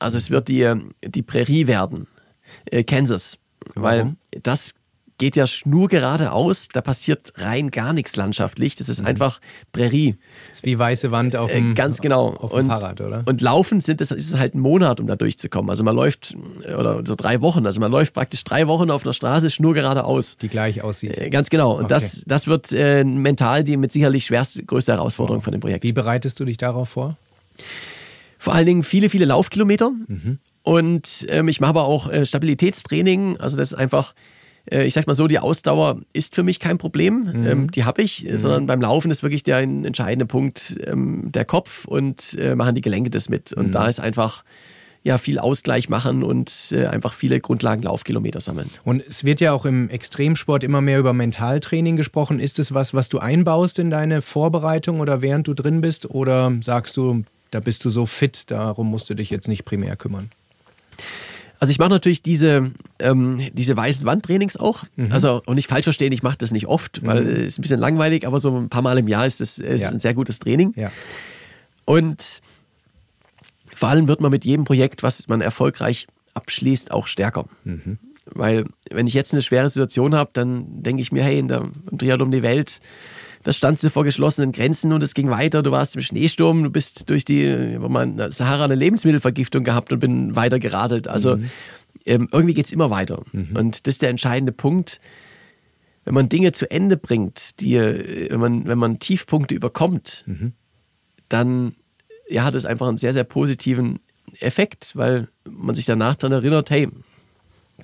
Also es wird die, die Prärie werden, äh, Kansas. Warum? Weil das geht ja schnurgeradeaus, da passiert rein gar nichts landschaftlich. Das ist mhm. einfach Prärie. Das ist wie weiße Wand auf dem, äh, ganz genau. auf dem und, Fahrrad, oder? Und laufen sind das, ist es halt ein Monat, um da durchzukommen. Also man läuft, oder so drei Wochen, also man läuft praktisch drei Wochen auf einer Straße schnurgeradeaus. Die gleich aussieht. Äh, ganz genau. Und okay. das, das wird äh, mental die mit sicherlich schwerste, größte Herausforderung wow. von dem Projekt. Wie bereitest du dich darauf vor? Vor allen Dingen viele, viele Laufkilometer. Mhm. Und ähm, ich mache aber auch äh, Stabilitätstraining. Also das ist einfach, äh, ich sag mal so, die Ausdauer ist für mich kein Problem. Mhm. Ähm, die habe ich, mhm. sondern beim Laufen ist wirklich der entscheidende Punkt ähm, der Kopf und äh, machen die Gelenke das mit. Und mhm. da ist einfach ja viel Ausgleich machen und äh, einfach viele Grundlagen Laufkilometer sammeln. Und es wird ja auch im Extremsport immer mehr über Mentaltraining gesprochen. Ist es was, was du einbaust in deine Vorbereitung oder während du drin bist? Oder sagst du, da bist du so fit, darum musst du dich jetzt nicht primär kümmern? Also ich mache natürlich diese, ähm, diese weißen Wandtrainings auch. Mhm. Also und nicht falsch verstehen, ich mache das nicht oft, weil mhm. es ist ein bisschen langweilig, aber so ein paar Mal im Jahr ist das ist ja. ein sehr gutes Training. Ja. Und vor allem wird man mit jedem Projekt, was man erfolgreich abschließt, auch stärker. Mhm. Weil wenn ich jetzt eine schwere Situation habe, dann denke ich mir, hey, in der, im Triathlon um die Welt da standst du vor geschlossenen Grenzen und es ging weiter. Du warst im Schneesturm, du bist durch die Sahara eine Lebensmittelvergiftung gehabt und bin weiter geradelt. Also mhm. ähm, irgendwie geht es immer weiter. Mhm. Und das ist der entscheidende Punkt. Wenn man Dinge zu Ende bringt, die, äh, wenn, man, wenn man Tiefpunkte überkommt, mhm. dann ja, hat es einfach einen sehr, sehr positiven Effekt, weil man sich danach dann erinnert, hey,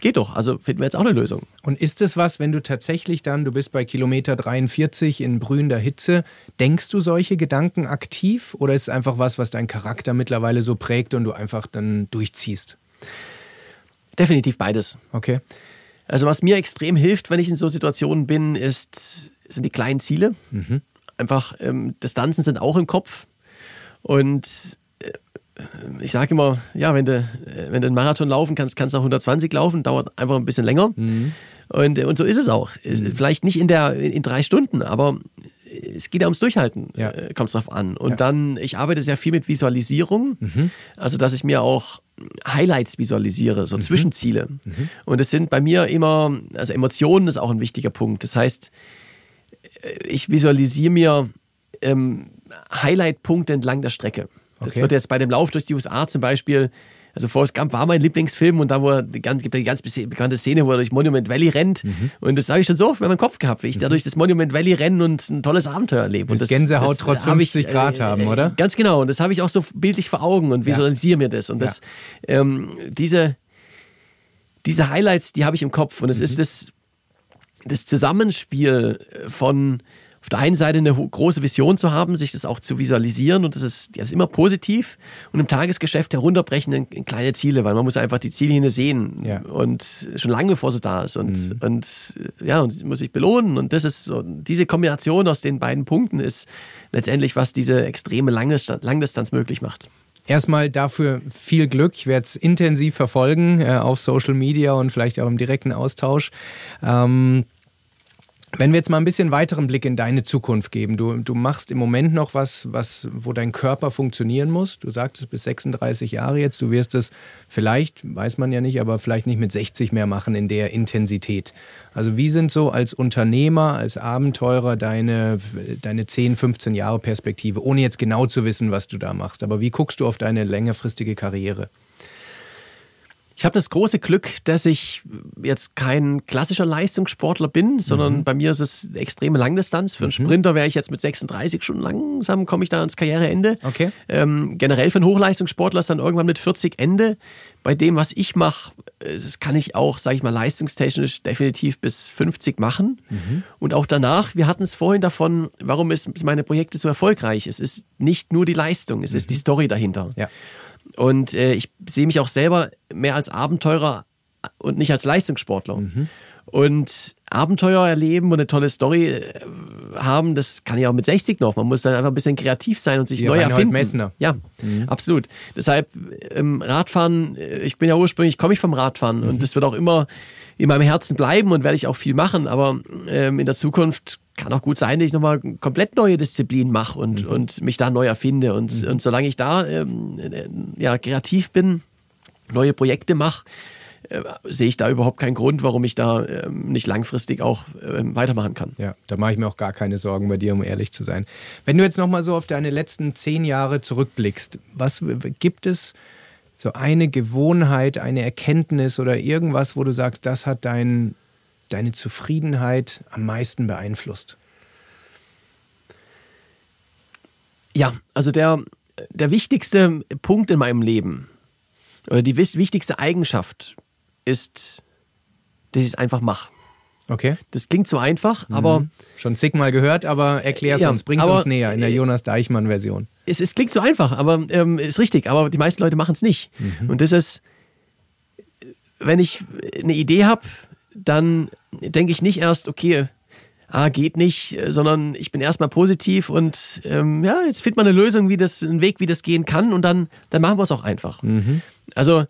geht doch. Also finden wir jetzt auch eine Lösung. Und ist es was, wenn du tatsächlich dann, du bist bei Kilometer 43 in brühender Hitze, denkst du solche Gedanken aktiv oder ist es einfach was, was dein Charakter mittlerweile so prägt und du einfach dann durchziehst? Definitiv beides. Okay. Also was mir extrem hilft, wenn ich in so Situationen bin, ist, sind die kleinen Ziele. Mhm. Einfach ähm, Distanzen sind auch im Kopf. Und ich sage immer, ja, wenn du, wenn du einen Marathon laufen kannst, kannst du auch 120 laufen, dauert einfach ein bisschen länger. Mhm. Und, und so ist es auch. Mhm. Vielleicht nicht in, der, in drei Stunden, aber es geht ja ums Durchhalten, ja. Äh, kommt es drauf an. Und ja. dann, ich arbeite sehr viel mit Visualisierung, mhm. also dass ich mir auch Highlights visualisiere, so mhm. Zwischenziele. Mhm. Und es sind bei mir immer, also Emotionen ist auch ein wichtiger Punkt. Das heißt, ich visualisiere mir ähm, Highlight-Punkte entlang der Strecke. Das okay. wird jetzt bei dem Lauf durch die USA zum Beispiel, also Forrest Gump war mein Lieblingsfilm und da wo er, gibt es die ganz bekannte Szene, wo er durch Monument Valley rennt. Mhm. Und das habe ich schon so oft in meinem Kopf gehabt, wie ich mhm. da durch das Monument Valley renne und ein tolles Abenteuer erlebe. Und das Gänsehaut das trotz 50 ich, Grad äh, haben, oder? Ganz genau. Und das habe ich auch so bildlich vor Augen und visualisiere ja. mir das. Und das, ja. ähm, diese, diese Highlights, die habe ich im Kopf. Und es mhm. ist das, das Zusammenspiel von auf der einen Seite eine große Vision zu haben, sich das auch zu visualisieren und das ist, das ist immer positiv und im Tagesgeschäft herunterbrechen in, in kleine Ziele, weil man muss einfach die Ziellinie sehen ja. und schon lange bevor sie da ist und, mhm. und ja, und muss sich belohnen und das ist so, diese Kombination aus den beiden Punkten ist letztendlich, was diese extreme Langdistanz möglich macht. Erstmal dafür viel Glück. Ich werde es intensiv verfolgen äh, auf Social Media und vielleicht auch im direkten Austausch. Ähm, wenn wir jetzt mal ein bisschen weiteren Blick in deine Zukunft geben, du, du machst im Moment noch was, was, wo dein Körper funktionieren muss. Du sagtest bis 36 Jahre jetzt, du wirst es vielleicht, weiß man ja nicht, aber vielleicht nicht mit 60 mehr machen in der Intensität. Also wie sind so als Unternehmer, als Abenteurer deine, deine 10, 15 Jahre Perspektive, ohne jetzt genau zu wissen, was du da machst? Aber wie guckst du auf deine längerfristige Karriere? Ich habe das große Glück, dass ich jetzt kein klassischer Leistungssportler bin, sondern mhm. bei mir ist es extreme Langdistanz. Für einen mhm. Sprinter wäre ich jetzt mit 36 schon langsam, komme ich da ans Karriereende. Okay. Ähm, generell für einen Hochleistungssportler ist dann irgendwann mit 40 Ende. Bei dem, was ich mache, das kann ich auch, sage ich mal, leistungstechnisch definitiv bis 50 machen. Mhm. Und auch danach, wir hatten es vorhin davon, warum ist meine Projekte so erfolgreich? Es ist nicht nur die Leistung, es ist die mhm. Story dahinter. Ja. Und äh, ich sehe mich auch selber mehr als Abenteurer und nicht als Leistungssportler. Mhm. Und Abenteuer erleben und eine tolle Story äh, haben, das kann ich auch mit 60 noch. Man muss dann einfach ein bisschen kreativ sein und sich Wie neu erfinden. Messner. Ja, mhm. absolut. Deshalb ähm, Radfahren, äh, ich bin ja ursprünglich, komme ich vom Radfahren mhm. und das wird auch immer in meinem Herzen bleiben und werde ich auch viel machen. Aber ähm, in der Zukunft kann auch gut sein, dass ich nochmal komplett neue Disziplinen mache und, mhm. und mich da neu erfinde. Und, mhm. und solange ich da ähm, äh, ja, kreativ bin, neue Projekte mache, äh, sehe ich da überhaupt keinen Grund, warum ich da äh, nicht langfristig auch äh, weitermachen kann. Ja, da mache ich mir auch gar keine Sorgen bei dir, um ehrlich zu sein. Wenn du jetzt nochmal so auf deine letzten zehn Jahre zurückblickst, was gibt es so eine Gewohnheit, eine Erkenntnis oder irgendwas, wo du sagst, das hat dein, deine Zufriedenheit am meisten beeinflusst? Ja, also der, der wichtigste Punkt in meinem Leben oder die wichtigste Eigenschaft ist, dass ich es einfach mache. Okay. Das klingt so einfach, mhm. aber. Schon zigmal gehört, aber erklär es ja, uns, bring es uns näher in der Jonas Deichmann-Version. Es, es, klingt so einfach, aber ähm, ist richtig, aber die meisten Leute machen es nicht. Mhm. Und das ist, wenn ich eine Idee habe, dann denke ich nicht erst, okay, ah, geht nicht, sondern ich bin erstmal positiv und ähm, ja, jetzt findet man eine Lösung, wie das, einen Weg, wie das gehen kann und dann, dann machen wir es auch einfach. Mhm. Also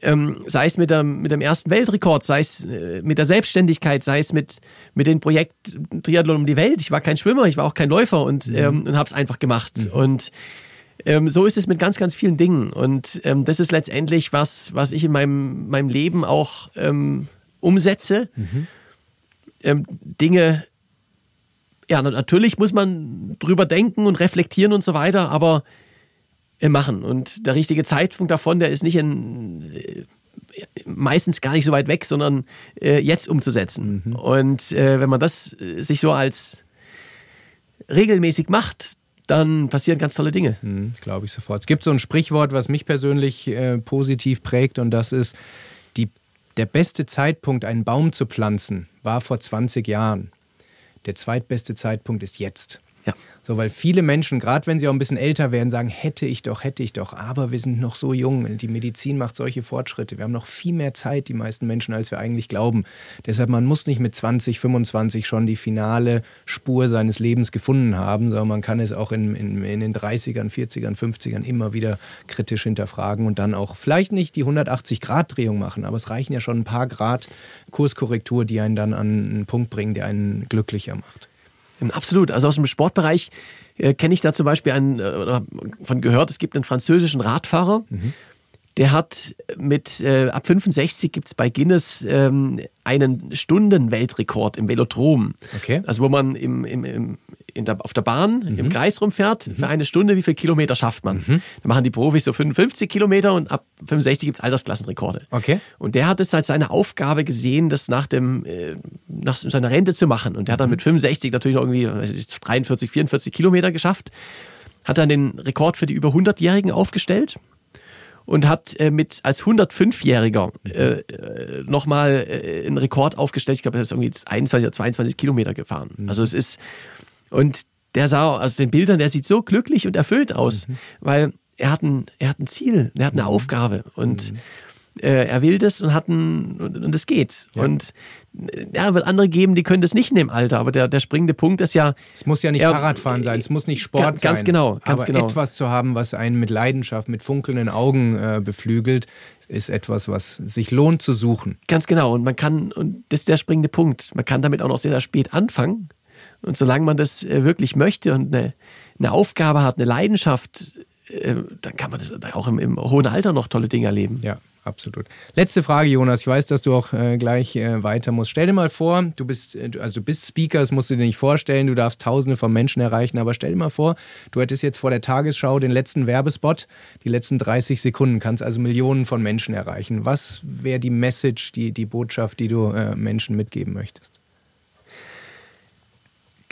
ähm, sei es mit, der, mit dem ersten Weltrekord, sei es äh, mit der Selbstständigkeit, sei es mit, mit dem Projekt Triathlon um die Welt. Ich war kein Schwimmer, ich war auch kein Läufer und, mhm. ähm, und habe es einfach gemacht. Mhm. Und ähm, so ist es mit ganz, ganz vielen Dingen. Und ähm, das ist letztendlich was, was ich in meinem, meinem Leben auch ähm, umsetze. Mhm. Ähm, Dinge, ja, natürlich muss man drüber denken und reflektieren und so weiter, aber machen. Und der richtige Zeitpunkt davon, der ist nicht in, äh, meistens gar nicht so weit weg, sondern äh, jetzt umzusetzen. Mhm. Und äh, wenn man das äh, sich so als regelmäßig macht, dann passieren ganz tolle Dinge. Mhm, Glaube ich sofort. Es gibt so ein Sprichwort, was mich persönlich äh, positiv prägt, und das ist, die, der beste Zeitpunkt, einen Baum zu pflanzen, war vor 20 Jahren. Der zweitbeste Zeitpunkt ist jetzt. So, weil viele Menschen, gerade wenn sie auch ein bisschen älter werden, sagen, hätte ich doch, hätte ich doch, aber wir sind noch so jung. Die Medizin macht solche Fortschritte. Wir haben noch viel mehr Zeit, die meisten Menschen, als wir eigentlich glauben. Deshalb, man muss nicht mit 20, 25 schon die finale Spur seines Lebens gefunden haben, sondern man kann es auch in, in, in den 30ern, 40ern, 50ern immer wieder kritisch hinterfragen und dann auch vielleicht nicht die 180-Grad-Drehung machen, aber es reichen ja schon ein paar Grad Kurskorrektur, die einen dann an einen Punkt bringen, der einen glücklicher macht. Absolut. Also aus dem Sportbereich äh, kenne ich da zum Beispiel einen, äh, von gehört, es gibt einen französischen Radfahrer, mhm. Der hat mit, äh, ab 65 gibt es bei Guinness ähm, einen Stundenweltrekord im Velodrom. Okay. Also wo man im, im, im der, auf der Bahn mhm. im Kreis rumfährt, mhm. für eine Stunde, wie viele Kilometer schafft man? Mhm. Da machen die Profis so 55 Kilometer und ab 65 gibt es Altersklassenrekorde. Okay. Und der hat es als seine Aufgabe gesehen, das nach, dem, äh, nach seiner Rente zu machen. Und der hat dann mhm. mit 65 natürlich noch irgendwie 43, 44 Kilometer geschafft. Hat dann den Rekord für die über 100-Jährigen aufgestellt und hat äh, mit als 105-Jähriger äh, äh, nochmal äh, einen Rekord aufgestellt. Ich glaube, er ist irgendwie 21 oder 22 Kilometer gefahren. Mhm. Also es ist und der sah aus den Bildern, der sieht so glücklich und erfüllt aus, mhm. weil er hat, ein, er hat ein Ziel, er hat eine mhm. Aufgabe und mhm. Äh, er will das und hat ein, und, es geht. Ja. Und äh, ja, wird andere geben, die können das nicht in dem Alter, aber der, der springende Punkt ist ja. Es muss ja nicht er, Fahrradfahren sein, es muss nicht Sport ganz, sein. Ganz genau, ganz aber genau. etwas zu haben, was einen mit Leidenschaft, mit funkelnden Augen äh, beflügelt, ist etwas, was sich lohnt zu suchen. Ganz genau. Und man kann, und das ist der springende Punkt, man kann damit auch noch sehr spät anfangen und solange man das äh, wirklich möchte und eine, eine Aufgabe hat, eine Leidenschaft, äh, dann kann man das auch im, im hohen Alter noch tolle Dinge erleben. Ja, absolut. Letzte Frage, Jonas. Ich weiß, dass du auch äh, gleich äh, weiter musst. Stell dir mal vor, du bist, äh, also du bist Speaker, das musst du dir nicht vorstellen, du darfst Tausende von Menschen erreichen, aber stell dir mal vor, du hättest jetzt vor der Tagesschau den letzten Werbespot, die letzten 30 Sekunden, kannst also Millionen von Menschen erreichen. Was wäre die Message, die, die Botschaft, die du äh, Menschen mitgeben möchtest?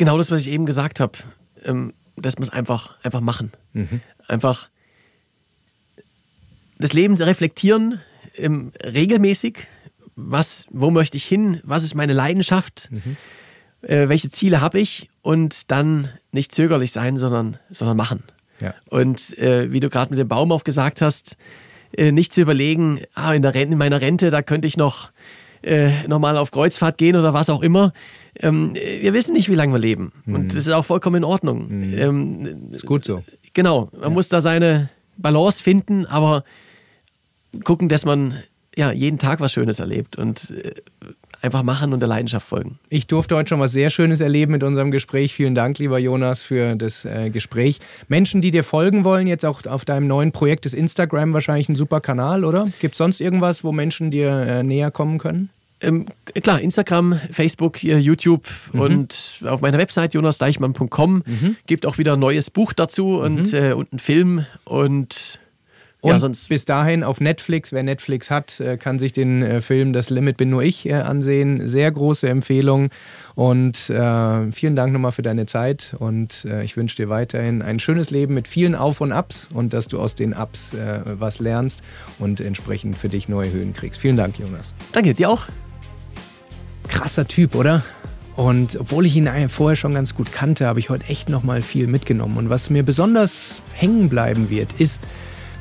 genau das, was ich eben gesagt habe. Ähm, das muss einfach, einfach machen. Mhm. Einfach das Leben reflektieren, ähm, regelmäßig. Was, wo möchte ich hin? Was ist meine Leidenschaft? Mhm. Äh, welche Ziele habe ich? Und dann nicht zögerlich sein, sondern, sondern machen. Ja. Und äh, wie du gerade mit dem Baum auch gesagt hast, äh, nicht zu überlegen, ah, in, der Rente, in meiner Rente, da könnte ich noch äh, nochmal auf Kreuzfahrt gehen oder was auch immer. Ähm, wir wissen nicht, wie lange wir leben. Mhm. Und das ist auch vollkommen in Ordnung. Mhm. Ähm, ist gut so. Genau. Man ja. muss da seine Balance finden, aber gucken, dass man ja jeden Tag was Schönes erlebt und äh, einfach machen und der Leidenschaft folgen. Ich durfte heute schon was sehr Schönes erleben mit unserem Gespräch. Vielen Dank, lieber Jonas, für das äh, Gespräch. Menschen, die dir folgen wollen, jetzt auch auf deinem neuen Projekt ist Instagram wahrscheinlich ein super Kanal, oder? Gibt es sonst irgendwas, wo Menschen dir äh, näher kommen können? Ähm, klar, Instagram, Facebook, YouTube mhm. und auf meiner Website jonasdeichmann.com mhm. gibt auch wieder ein neues Buch dazu und, mhm. äh, und einen Film und und ja, sonst bis dahin auf Netflix, wer Netflix hat, äh, kann sich den äh, Film Das Limit bin nur ich äh, ansehen. Sehr große Empfehlung. Und äh, vielen Dank nochmal für deine Zeit. Und äh, ich wünsche dir weiterhin ein schönes Leben mit vielen Auf und Abs und dass du aus den Ups äh, was lernst und entsprechend für dich neue Höhen kriegst. Vielen Dank, Jonas. Danke, dir auch. Krasser Typ, oder? Und obwohl ich ihn vorher schon ganz gut kannte, habe ich heute echt nochmal viel mitgenommen. Und was mir besonders hängen bleiben wird, ist,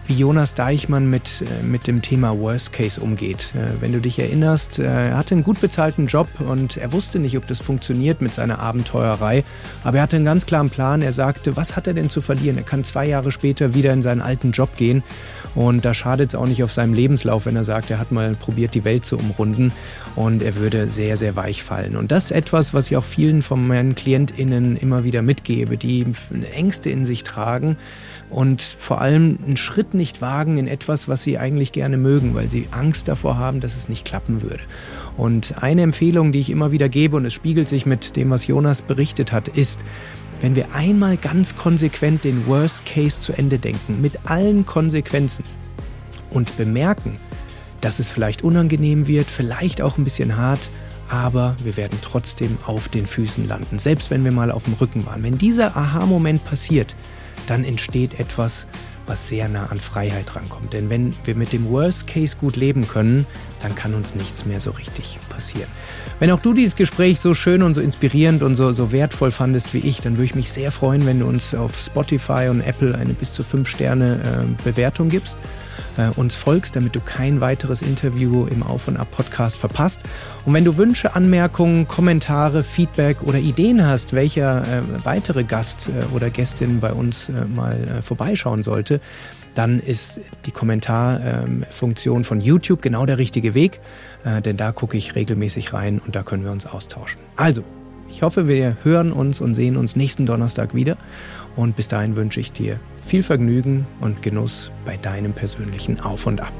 wie Jonas Deichmann mit, äh, mit dem Thema Worst Case umgeht. Äh, wenn du dich erinnerst, äh, er hatte einen gut bezahlten Job und er wusste nicht, ob das funktioniert mit seiner Abenteuerei. Aber er hatte einen ganz klaren Plan. Er sagte, was hat er denn zu verlieren? Er kann zwei Jahre später wieder in seinen alten Job gehen. Und da schadet es auch nicht auf seinem Lebenslauf, wenn er sagt, er hat mal probiert, die Welt zu umrunden. Und er würde sehr, sehr weich fallen. Und das ist etwas, was ich auch vielen von meinen KlientInnen immer wieder mitgebe, die Ängste in sich tragen und vor allem einen Schritt nicht wagen in etwas, was sie eigentlich gerne mögen, weil sie Angst davor haben, dass es nicht klappen würde. Und eine Empfehlung, die ich immer wieder gebe, und es spiegelt sich mit dem, was Jonas berichtet hat, ist, wenn wir einmal ganz konsequent den Worst Case zu Ende denken, mit allen Konsequenzen und bemerken, dass es vielleicht unangenehm wird, vielleicht auch ein bisschen hart, aber wir werden trotzdem auf den Füßen landen, selbst wenn wir mal auf dem Rücken waren. Wenn dieser Aha-Moment passiert, dann entsteht etwas, was sehr nah an Freiheit rankommt. Denn wenn wir mit dem Worst Case gut leben können, dann kann uns nichts mehr so richtig passieren. Wenn auch du dieses Gespräch so schön und so inspirierend und so, so wertvoll fandest wie ich, dann würde ich mich sehr freuen, wenn du uns auf Spotify und Apple eine bis zu 5 Sterne äh, Bewertung gibst äh, uns folgst, damit du kein weiteres Interview im Auf und Ab Podcast verpasst. Und wenn du Wünsche, Anmerkungen, Kommentare, Feedback oder Ideen hast, welcher äh, weitere Gast äh, oder Gästin bei uns äh, mal äh, vorbeischauen sollte, dann ist die Kommentarfunktion ähm, von YouTube genau der richtige Weg, äh, denn da gucke ich regelmäßig rein und da können wir uns austauschen. Also, ich hoffe, wir hören uns und sehen uns nächsten Donnerstag wieder. Und bis dahin wünsche ich dir viel Vergnügen und Genuss bei deinem persönlichen Auf und Ab.